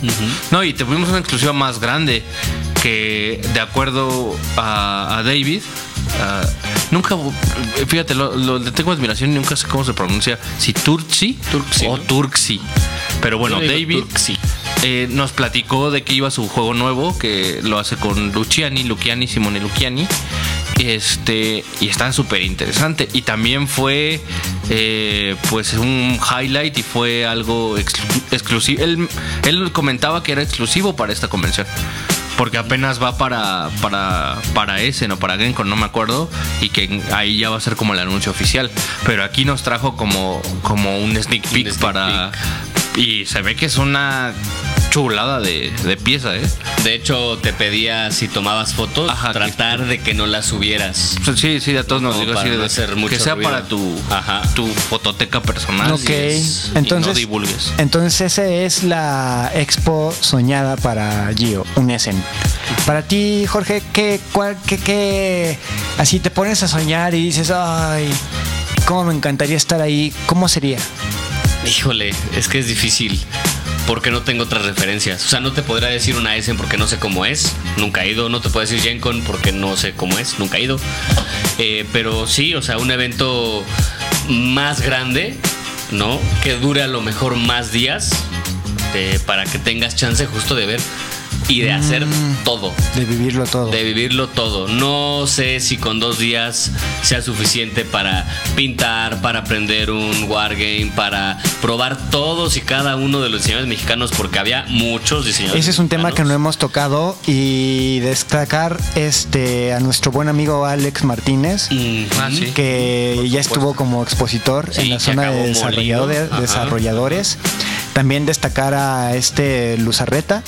No, y tuvimos una exclusiva más grande que, de acuerdo a, a David, ah, nunca, fíjate, lo, lo- le tengo admiración y nunca sé cómo se pronuncia, si Turksi, Turksi, o ¿no? Turksi. Pero bueno, David Turksi. eh, nos platicó de que iba su juego nuevo, que lo hace con Luciani, Luciani, Simone Luciani. Este, y está súper interesante. Y también fue eh, pues un highlight y fue algo exclu- exclusivo. Él, él comentaba que era exclusivo para esta convención. Porque apenas va para, para, para ese, no para Gencon, no me acuerdo. Y que ahí ya va a ser como el anuncio oficial. Pero aquí nos trajo como, como un sneak peek sneak para. Y se ve que es una chulada de, de pieza, ¿eh? De hecho, te pedía si tomabas fotos, Ajá, tratar de que no las subieras. Pues Sí, sí, a todos nos Como digo así de no hacer mucho que sea ruido. para tu, Ajá. tu fototeca personal. Ok, y no entonces, divulgues. entonces esa es la expo soñada para Gio, un Essen. Para ti, Jorge, ¿qué, cuál, qué, qué, así te pones a soñar y dices, ay, cómo me encantaría estar ahí, ¿cómo sería? Híjole, es que es difícil. Porque no tengo otras referencias. O sea, no te podría decir una Essen porque no sé cómo es. Nunca he ido. No te puedo decir Gencon porque no sé cómo es. Nunca he ido. Eh, pero sí, o sea, un evento más grande, ¿no? Que dure a lo mejor más días. eh, para que tengas chance justo de ver y de hacer todo. De vivirlo todo. De vivirlo todo. No sé si con dos días sea suficiente para pintar, para aprender un wargame, para probar todos y cada uno de los diseñadores mexicanos, porque había muchos diseñadores. Ese es un tema que no mexicanos. hemos tocado y destacar este a nuestro buen amigo Alex Martínez. Ujú. Ah, sí. que ya estuvo como expositor Sí, en la zona acabó de desarrolladores. Ajá. desarrolladores. También destacar a este Luzarreta,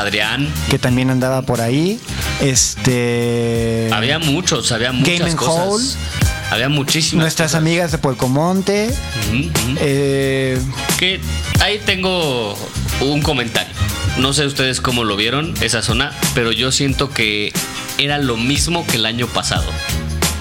Adrián. que también andaba por ahí. Este Había muchos, había muchas Game cosas. Hole. Había muchísimas nuestras cosas. amigas de Puercomonte. Eh, Que ahí tengo un comentario. No sé ustedes cómo lo vieron, esa zona, pero yo siento que era lo mismo que el año pasado.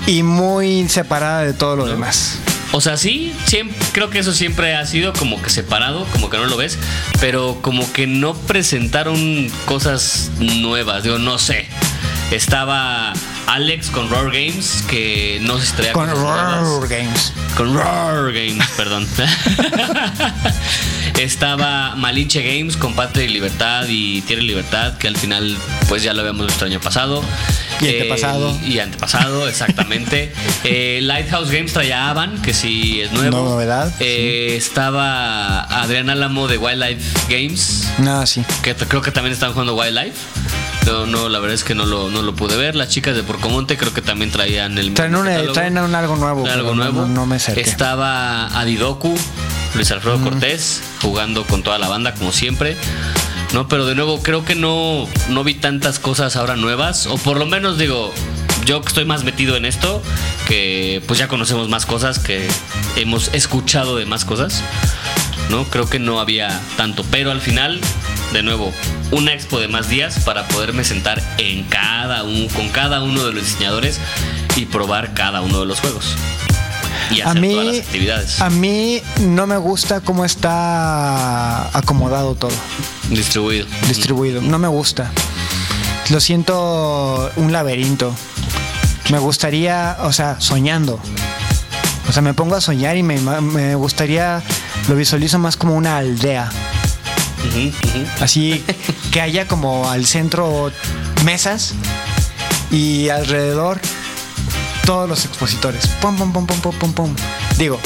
y muy separada de todo lo demás. O sea, sí, siempre, creo que eso siempre ha sido como que separado, como que no lo ves, pero como que no presentaron cosas nuevas, digo, no sé. Estaba Alex con Roar Games, que no se traía Con nuevas. Roar Games. Con Roar Games, perdón. Estaba Malinche Games con Patria y Libertad y Tierra y Libertad, que al final pues ya lo habíamos visto el año pasado. Y antepasado. y antepasado, exactamente. Eh, Lighthouse Games traía Avan, que sí es nuevo. No, novedad, Eh, Estaba Adrián Álamo de Wildlife Games, No, sí. que creo que también están jugando Wildlife. No, no, la verdad es que no lo, no lo pude ver. Las chicas de Porcomonte creo que también traían el Traen, un, catálogo. traen un algo nuevo. Algo nuevo. No, no me acerqué. Estaba Adidoku, Luis Alfredo Cortés, jugando con toda la banda como siempre. No, pero de nuevo creo que no, no vi tantas cosas ahora nuevas. O por lo menos digo, yo que estoy más metido en esto, que pues ya conocemos más cosas, que hemos escuchado de más cosas. ¿no? Creo que no había tanto, pero al final, de nuevo, una expo de más días para poderme sentar en cada un, con cada uno de los diseñadores y probar cada uno de los juegos. Y A hacer mí, todas las actividades. a mí no me gusta cómo está acomodado todo, Distribuido. distribuido. No me gusta. Lo siento un laberinto. Me gustaría, o sea, soñando. O sea, me pongo a soñar y me, me gustaría, lo visualizo más como una aldea. Así que haya como al centro mesas y alrededor todos los expositores. Pum, pum, pum, pum, pum, pum, pum. Digo,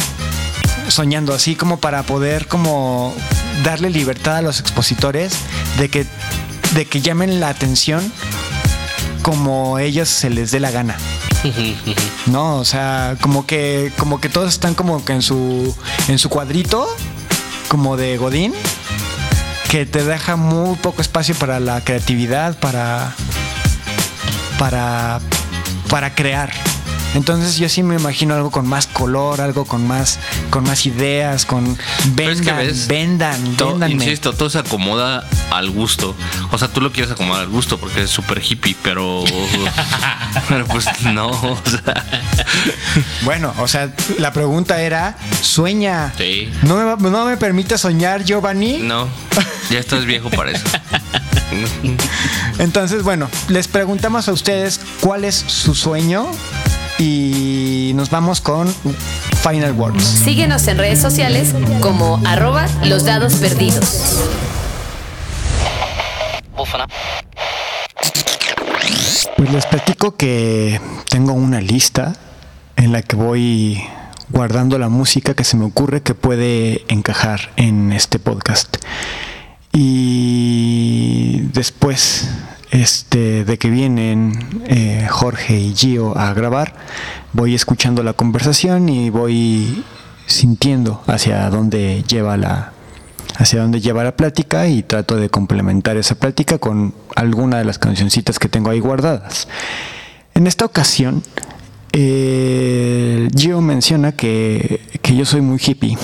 soñando así como para poder como darle libertad a los expositores de que, de que llamen la atención como ellos se les dé la gana. No, o sea, como que, como que todos están como que en su, en su cuadrito, como de Godín, que te deja muy poco espacio para la creatividad, para, para, para crear. Entonces yo sí me imagino algo con más color, algo con más, con más ideas, con vendan, ves, vendan, to- insisto, todo se acomoda al gusto. O sea, tú lo quieres acomodar al gusto porque es súper hippie, pero. pero pues no. O sea, Bueno, o sea, la pregunta era, sueña. Sí. ¿No me, no me permite soñar, Giovanni? no. Ya estás viejo para eso. Entonces, bueno, les preguntamos a ustedes cuál es su sueño y nos vamos con Final Words. Síguenos en redes sociales como arroba los dados perdidos. Pues les platico que tengo una lista en la que voy guardando la música que se me ocurre que puede encajar en este podcast. Y después este, de que vienen eh, Jorge y Gio a grabar, voy escuchando la conversación y voy sintiendo hacia dónde lleva la hacia dónde lleva la plática y trato de complementar esa plática con alguna de las cancioncitas que tengo ahí guardadas. En esta ocasión, eh, Gio menciona que, que yo soy muy hippie.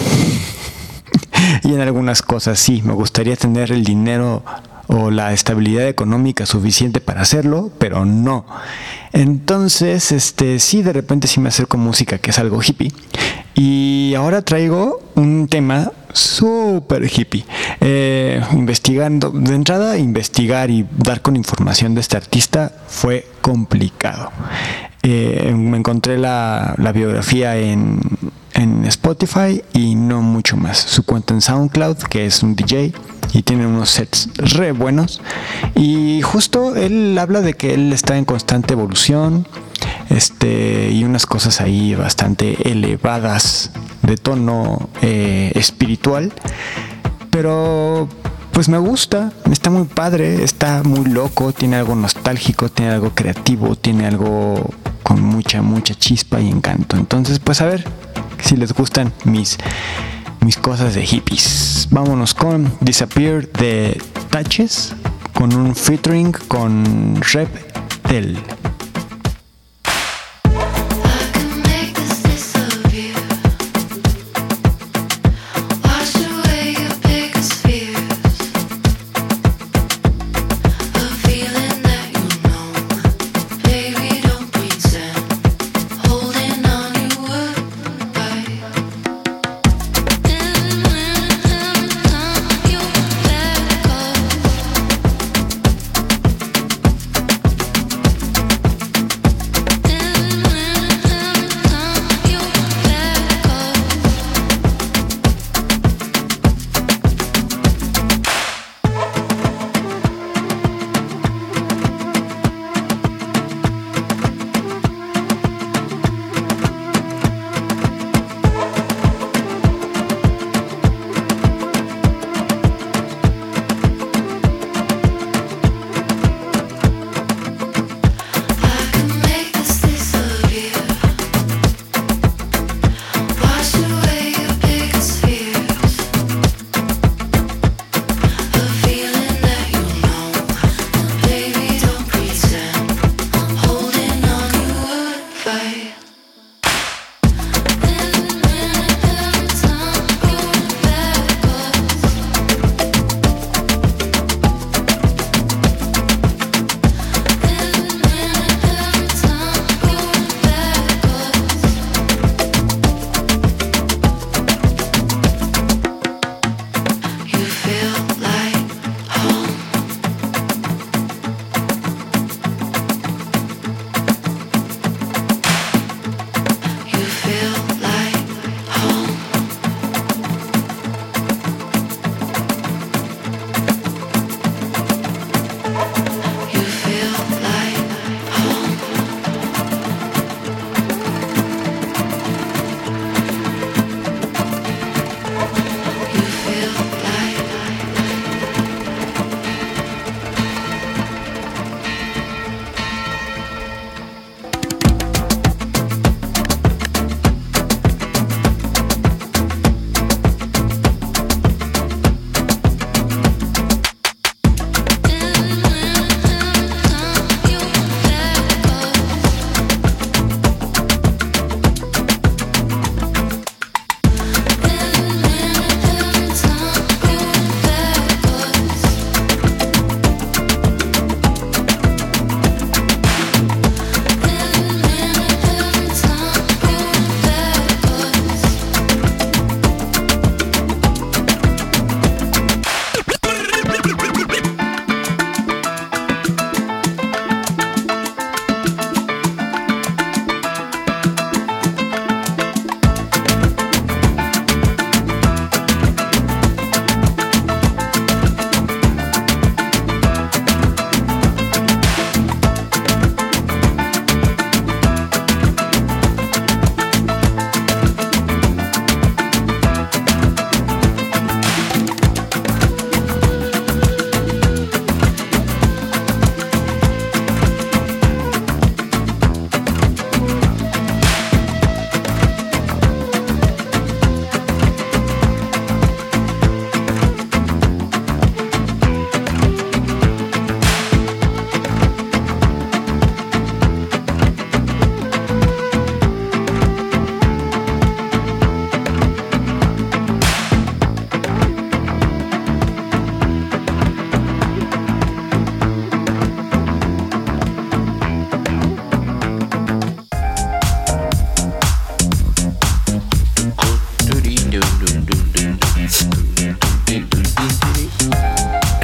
y en algunas cosas sí, me gustaría tener el dinero o la estabilidad económica suficiente para hacerlo, pero no. Entonces, este, sí, de repente sí me acerco a música que es algo hippie. Y ahora traigo un tema súper hippie. Eh, investigando, de entrada, investigar y dar con información de este artista fue complicado. Eh, me encontré la, la biografía en, en Spotify y no mucho más. Su cuenta en SoundCloud, que es un DJ, y tiene unos sets re buenos. Y justo él habla de que él está en constante evolución este, y unas cosas ahí bastante elevadas de tono eh, espiritual. Pero pues me gusta, está muy padre, está muy loco, tiene algo nostálgico, tiene algo creativo, tiene algo con mucha, mucha chispa y encanto. Entonces, pues a ver si les gustan mis, mis cosas de hippies. Vámonos con Disappear de Touches, con un featuring con Rep Del.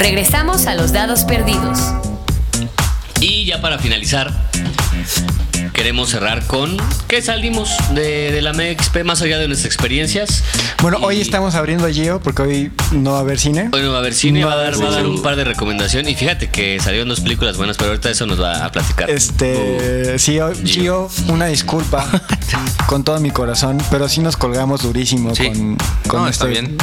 Regresamos a los dados perdidos. Y ya para finalizar, queremos cerrar con qué salimos de, de la MXP más allá de nuestras experiencias. Bueno, Y hoy estamos abriendo Gio porque hoy no va a haber cine. Hoy no va a haber cine, No va a dar, va a un par de recomendaciones. Y fíjate que salieron dos películas buenas, pero ahorita eso nos va a platicar. Este, sí, hoy- Gio, una disculpa con todo mi corazón, pero sí nos colgamos durísimo Sí. con, con No, este- está bien.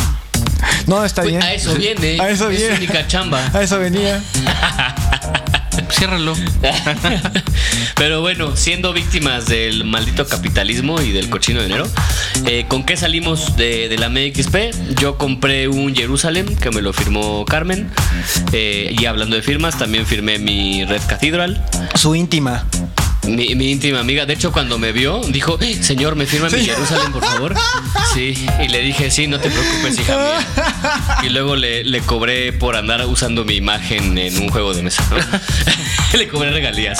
No, está Pues, bien. a eso viene, A eso es viene. su única chamba. A eso venía. Ciérralo. Pero bueno, siendo víctimas del maldito capitalismo y del cochino dinero, eh, ¿con qué salimos de, de la MXP? Yo compré un Jerusalem que me lo firmó Carmen. eh, y hablando de firmas, también firmé mi Red Cathedral. Su íntima. Mi, mi íntima amiga, de hecho, cuando me vio, dijo: "Eh, Señor, ¿me firma mi Jerusalén, por favor? Sí, y le dije: Sí, no te preocupes, hija mía. Y luego le, le cobré por andar usando mi imagen en un juego de mesa. ¿no? le cobré regalías.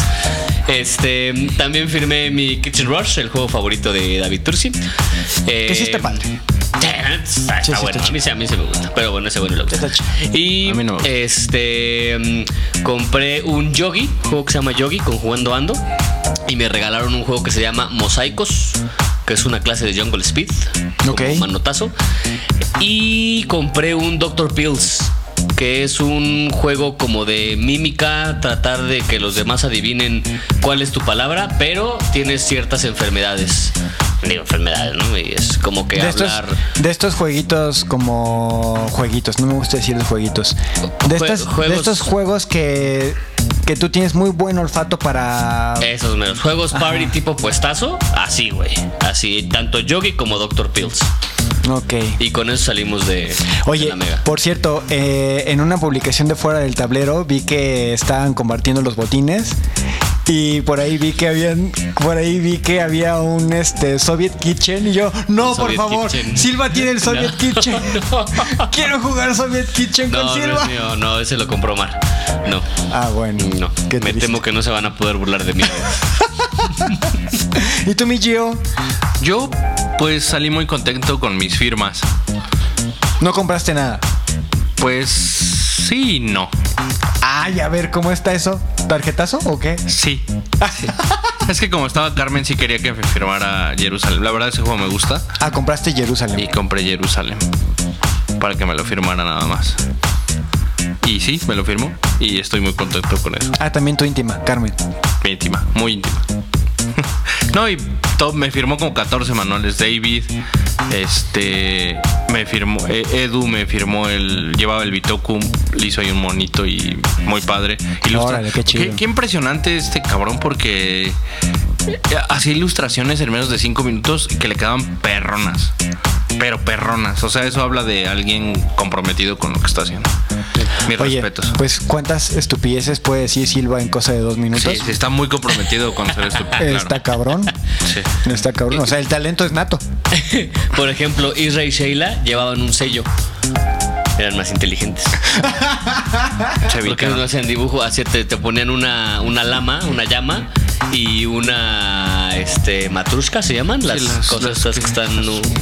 Este, también firmé mi Kitchen Rush, el juego favorito de David Tursi. Eh, Que sí está padre. Está, está Sí, sí, bueno, a mí, a mí sí me gusta, pero bueno, ese bueno lo chido. Y no gusta. este mm, compré un Yogi, un juego que se llama Yogi con jugando ando y me regalaron un juego que se llama Mosaicos, que es una clase de Jungle Speed, Ok. manotazo. Y compré un Doctor Pills, que es un juego como de mímica, tratar de que los demás adivinen cuál es tu palabra, pero tienes ciertas enfermedades. Digo enfermedades, ¿no? Y es como que De estos, hablar. de estos jueguitos como jueguitos, no me gusta decir de jueguitos. De, Jue- estas- de juegos- estos juegos que, que tú tienes muy buen olfato para... Esos menos. Juegos party tipo puestazo, así, güey. Así, tanto Yogi como Doctor Pills. Ok. Y con eso salimos de, de Oye, la mega. por cierto, eh, en una publicación de fuera del tablero vi que estaban compartiendo los botines y por ahí vi que habían, por ahí vi que había un este Soviet Kitchen y yo, no, por favor, Kitchen. Silva tiene el Soviet No, Kitchen. Quiero jugar Soviet Kitchen No, con no Silva. es mío, no, ese lo compró Mar. No. ah, bueno. No, me triste. temo que no se van a poder burlar de mí. ¿Y tú, mi Gio? Yo, pues salí muy contento con mis firmas. No compraste nada. Pues sí y no. Ay, a ver, ¿cómo está eso? ¿Tarjetazo o qué? Sí. sí. es que como estaba Carmen, sí quería que me firmara Jerusalén. La verdad, ese juego me gusta. Ah, compraste Jerusalén. Y compré Jerusalén. Para que me lo firmara nada más. Y sí, me lo firmó. Y estoy muy contento con eso. Ah, también tu íntima, Carmen. Muy íntima, muy íntima. no, y me firmó como 14 manuales. David, este, me firmó, eh, Edu me firmó el, llevaba el Bitoku, le hizo ahí un monito y muy padre. Ilustra- Órale, qué chido. Qué, impresionante este cabrón porque eh, hacía ilustraciones en menos de 5 minutos que le quedaban perronas. Pero perronas. O sea, eso habla de alguien comprometido con lo que está haciendo. Mis Oye, respetos. pues ¿cuántas estupideces puede decir Silva en cosa de dos minutos? Sí, está muy comprometido con ser estúpido. claro. Está cabrón. Sí. Está cabrón. O sea, el talento es nato. Por ejemplo, Isra y Sheila llevaban un sello. Eran más inteligentes. Porque no hacían dibujo, así te, te ponían una, una lama, una llama y una este matrushka se llaman las, las- cosas las estas que están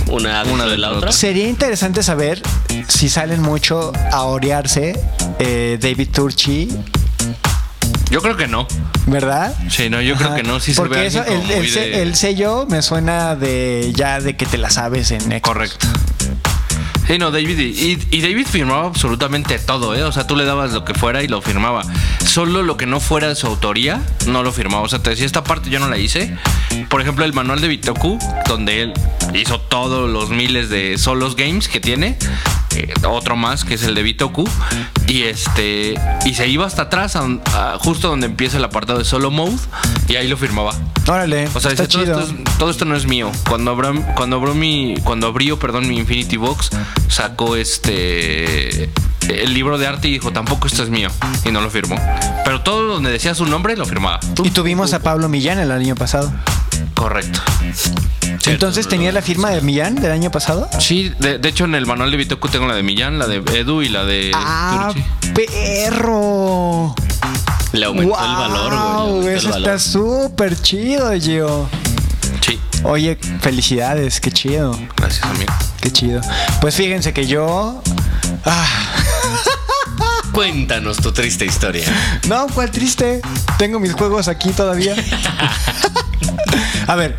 una Una de la otra. Sería interesante saber si salen mucho a orearse eh, David Turchi, Yo creo que no. ¿verdad? Sí, no, yo creo que no. Sí se Porque ve eso, el, el de- sello me suena de ya de que te la sabes en Xbox. Correcto. Sí, no, David. Y, David firmaba absolutamente todo, ¿eh? O sea, tú le dabas lo que fuera y lo firmaba. Solo lo que no fuera de su autoría, no lo firmaba. O sea, te decía, esta parte yo no la hice. Por ejemplo, el manual de Bitoku, donde él hizo todos los miles de solos games que tiene. Eh, otro más, que es el de Bitoku. Y este. Y se iba hasta atrás, a un- a justo donde empieza el apartado de solo mode. Y ahí lo firmaba. Órale, O sea, está dice, todo, esto es- todo esto no es mío. Cuando abra- cuando abrió mi, cuando abrió, perdón, mi Infinity Box, sacó este el libro de arte y dijo, tampoco esto es mío. Y no lo firmó. Pero todo donde decía su nombre lo firmaba. Y tuvimos a Pablo Millán el año pasado. Correcto. Entonces tenía la firma de Millán del año pasado. Sí, de, de hecho en el manual de Bitoku tengo la de Millán, la de Edu y la de Ah, Turchi. perro. Le aumentó el valor, güey. Eso valor. está súper chido, Gio. Sí, Oye, felicidades, qué chido. gracias amigo. Qué chido. Pues fíjense que yo. Ah, Cuéntanos tu triste historia. No, cuál triste. Tengo mis juegos aquí todavía. A ver.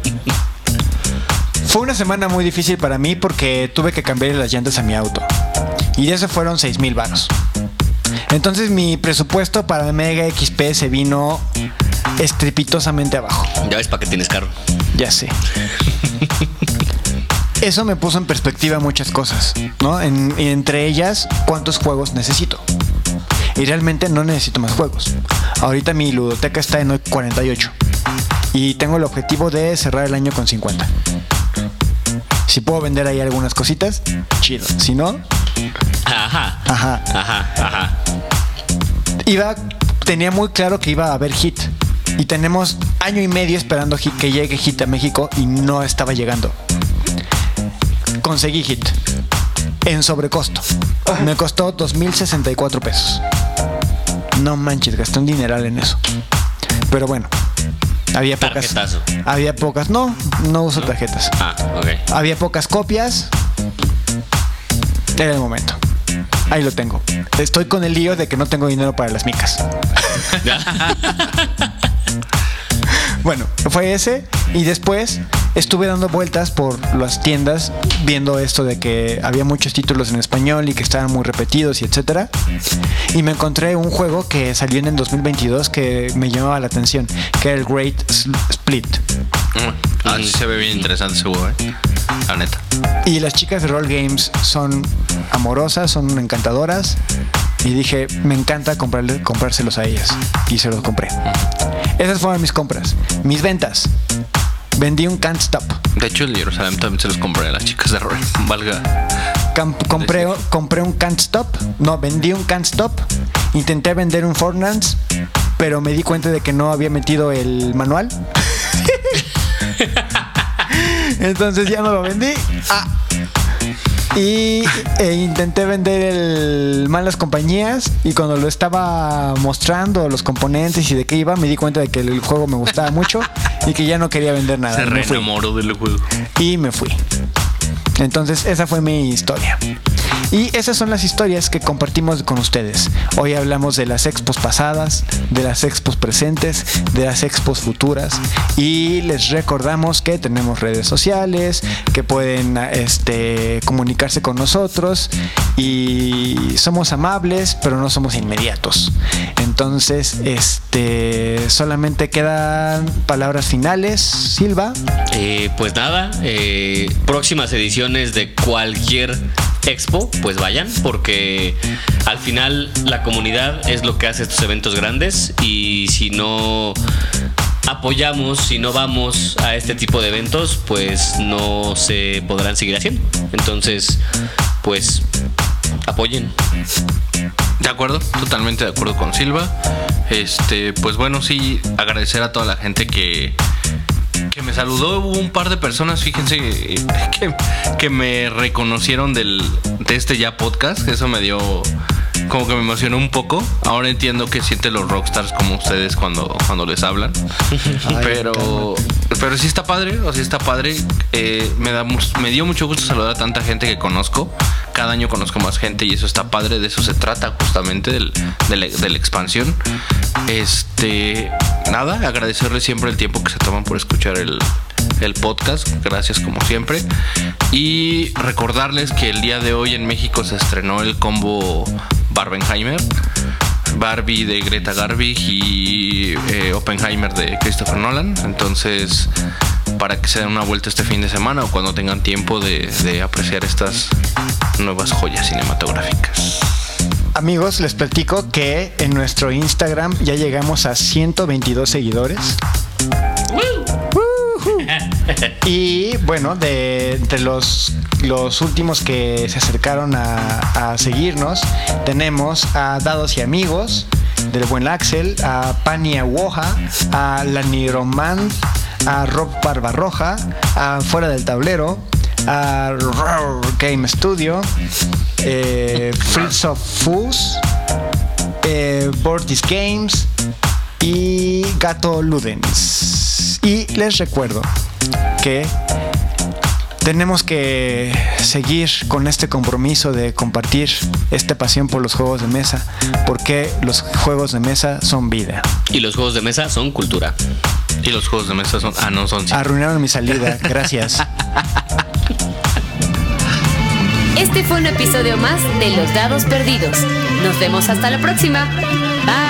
Fue una semana muy difícil para mí porque tuve que cambiar las llantas a mi auto. Y de eso fueron 6 mil. Entonces mi presupuesto para Mega XP se vino estrepitosamente abajo. Ya ves para qué tienes carro. Ya sé. Eso me puso en perspectiva muchas cosas, ¿no? En- entre ellas, cuántos juegos necesito. Y realmente no necesito más juegos. Ahorita mi ludoteca está en 48. Y tengo el objetivo de cerrar el año con 50. Si puedo vender ahí algunas cositas, chido. Si no, Ajá. ajá. Ajá, ajá. Iba, tenía muy claro que iba a haber hit. Y tenemos año y medio esperando hit, que llegue hit a México y no estaba llegando. Conseguí hit. En sobrecosto. Me costó 2.064 pesos. No manches, gasté un dineral en eso. Pero bueno. Había pocas. Tarjetazo. Había pocas. No, no uso tarjetas. Ah, ok. Había pocas copias. Era el momento. Ahí lo tengo. Estoy con el lío de que no tengo dinero para las micas. Bueno, fue ese. Y después estuve dando vueltas por las tiendas viendo esto de que había muchos títulos en español y que estaban muy repetidos y etcétera. Y me encontré un juego que salió en el 2022 que me llamaba la atención, que era el Great Split. Ah, sí se ve bien interesante ese juego, eh. La neta. Y las chicas de Roll Games son amorosas, son encantadoras. Y dije, me encanta comprarle, comprárselos a ellas. Y se los compré. Esas fueron mis compras. Mis ventas. Vendí un Can't Stop. De hecho, el Jerusalén también se los compré a las chicas de Roy. Valga. Compré, compré un Can't Stop. No, vendí un Can't Stop. Intenté vender un Fortnite, pero me di cuenta de que no había metido el manual. Entonces ya no lo vendí. Ah. Y e intenté vender el Malas Compañías y cuando lo estaba mostrando los componentes y de qué iba, me di cuenta de que el juego me gustaba mucho y que ya no quería vender nada. Se reenamoró del juego. y me fui. Entonces esa fue mi historia. Y esas son las historias que compartimos con ustedes. Hoy hablamos de las expos pasadas, de las expos presentes, de las expos futuras y les recordamos que tenemos redes sociales, que pueden este, comunicarse con nosotros y somos amables, pero no somos inmediatos. Entonces, este, solamente quedan palabras finales, Silva. Eh, pues nada, eh, próximas ediciones de cualquier expo, pues vayan, porque al final la comunidad es lo que hace estos eventos grandes y si no apoyamos, si no vamos a este tipo de eventos, pues no se podrán seguir haciendo. Entonces, pues apoyen. De acuerdo, totalmente de acuerdo con Silva. Este, pues bueno, sí, agradecer a toda la gente que, que me saludó. Hubo un par de personas, fíjense, que, que me reconocieron del, de este ya podcast. Eso me dio, como que me emocionó un poco. Ahora entiendo que sienten los rockstars como ustedes cuando, cuando les hablan. pero, pero sí está padre, o sea, está padre. Eh, me, da, me dio mucho gusto saludar a tanta gente que conozco. Cada año conozco más gente y eso está padre. De eso se trata justamente, del, de, la, de la expansión. Este, nada, agradecerles siempre el tiempo que se toman por escuchar el, el podcast. Gracias como siempre. Y recordarles que el día de hoy en México se estrenó el combo Barbenheimer. Barbie de Greta Garvig y eh, Oppenheimer de Christopher Nolan. Entonces, para que se den una vuelta este fin de semana o cuando tengan tiempo de, de apreciar estas nuevas joyas cinematográficas. Amigos, les platico que en nuestro Instagram ya llegamos a 122 seguidores. Y bueno, de entre los, últimos que se acercaron a, seguirnos, tenemos a Dados y Amigos, del buen Axel, a Pani Awoja, a La Niromand, a Rob Barbarroja, a Fuera del Tablero, a Roar Game Studio, eh, Fritz of Fools, eh, Bortis Games y Gato Ludens. Y les recuerdo que tenemos que seguir con este compromiso de compartir esta pasión por los juegos de mesa, porque los juegos de mesa son vida. Y los juegos de mesa son cultura. Y los juegos de mesa son. Ah, no, son. Arruinaron mi salida, gracias. Este fue un episodio más de Los Dados Perdidos. Nos vemos hasta la próxima. Bye.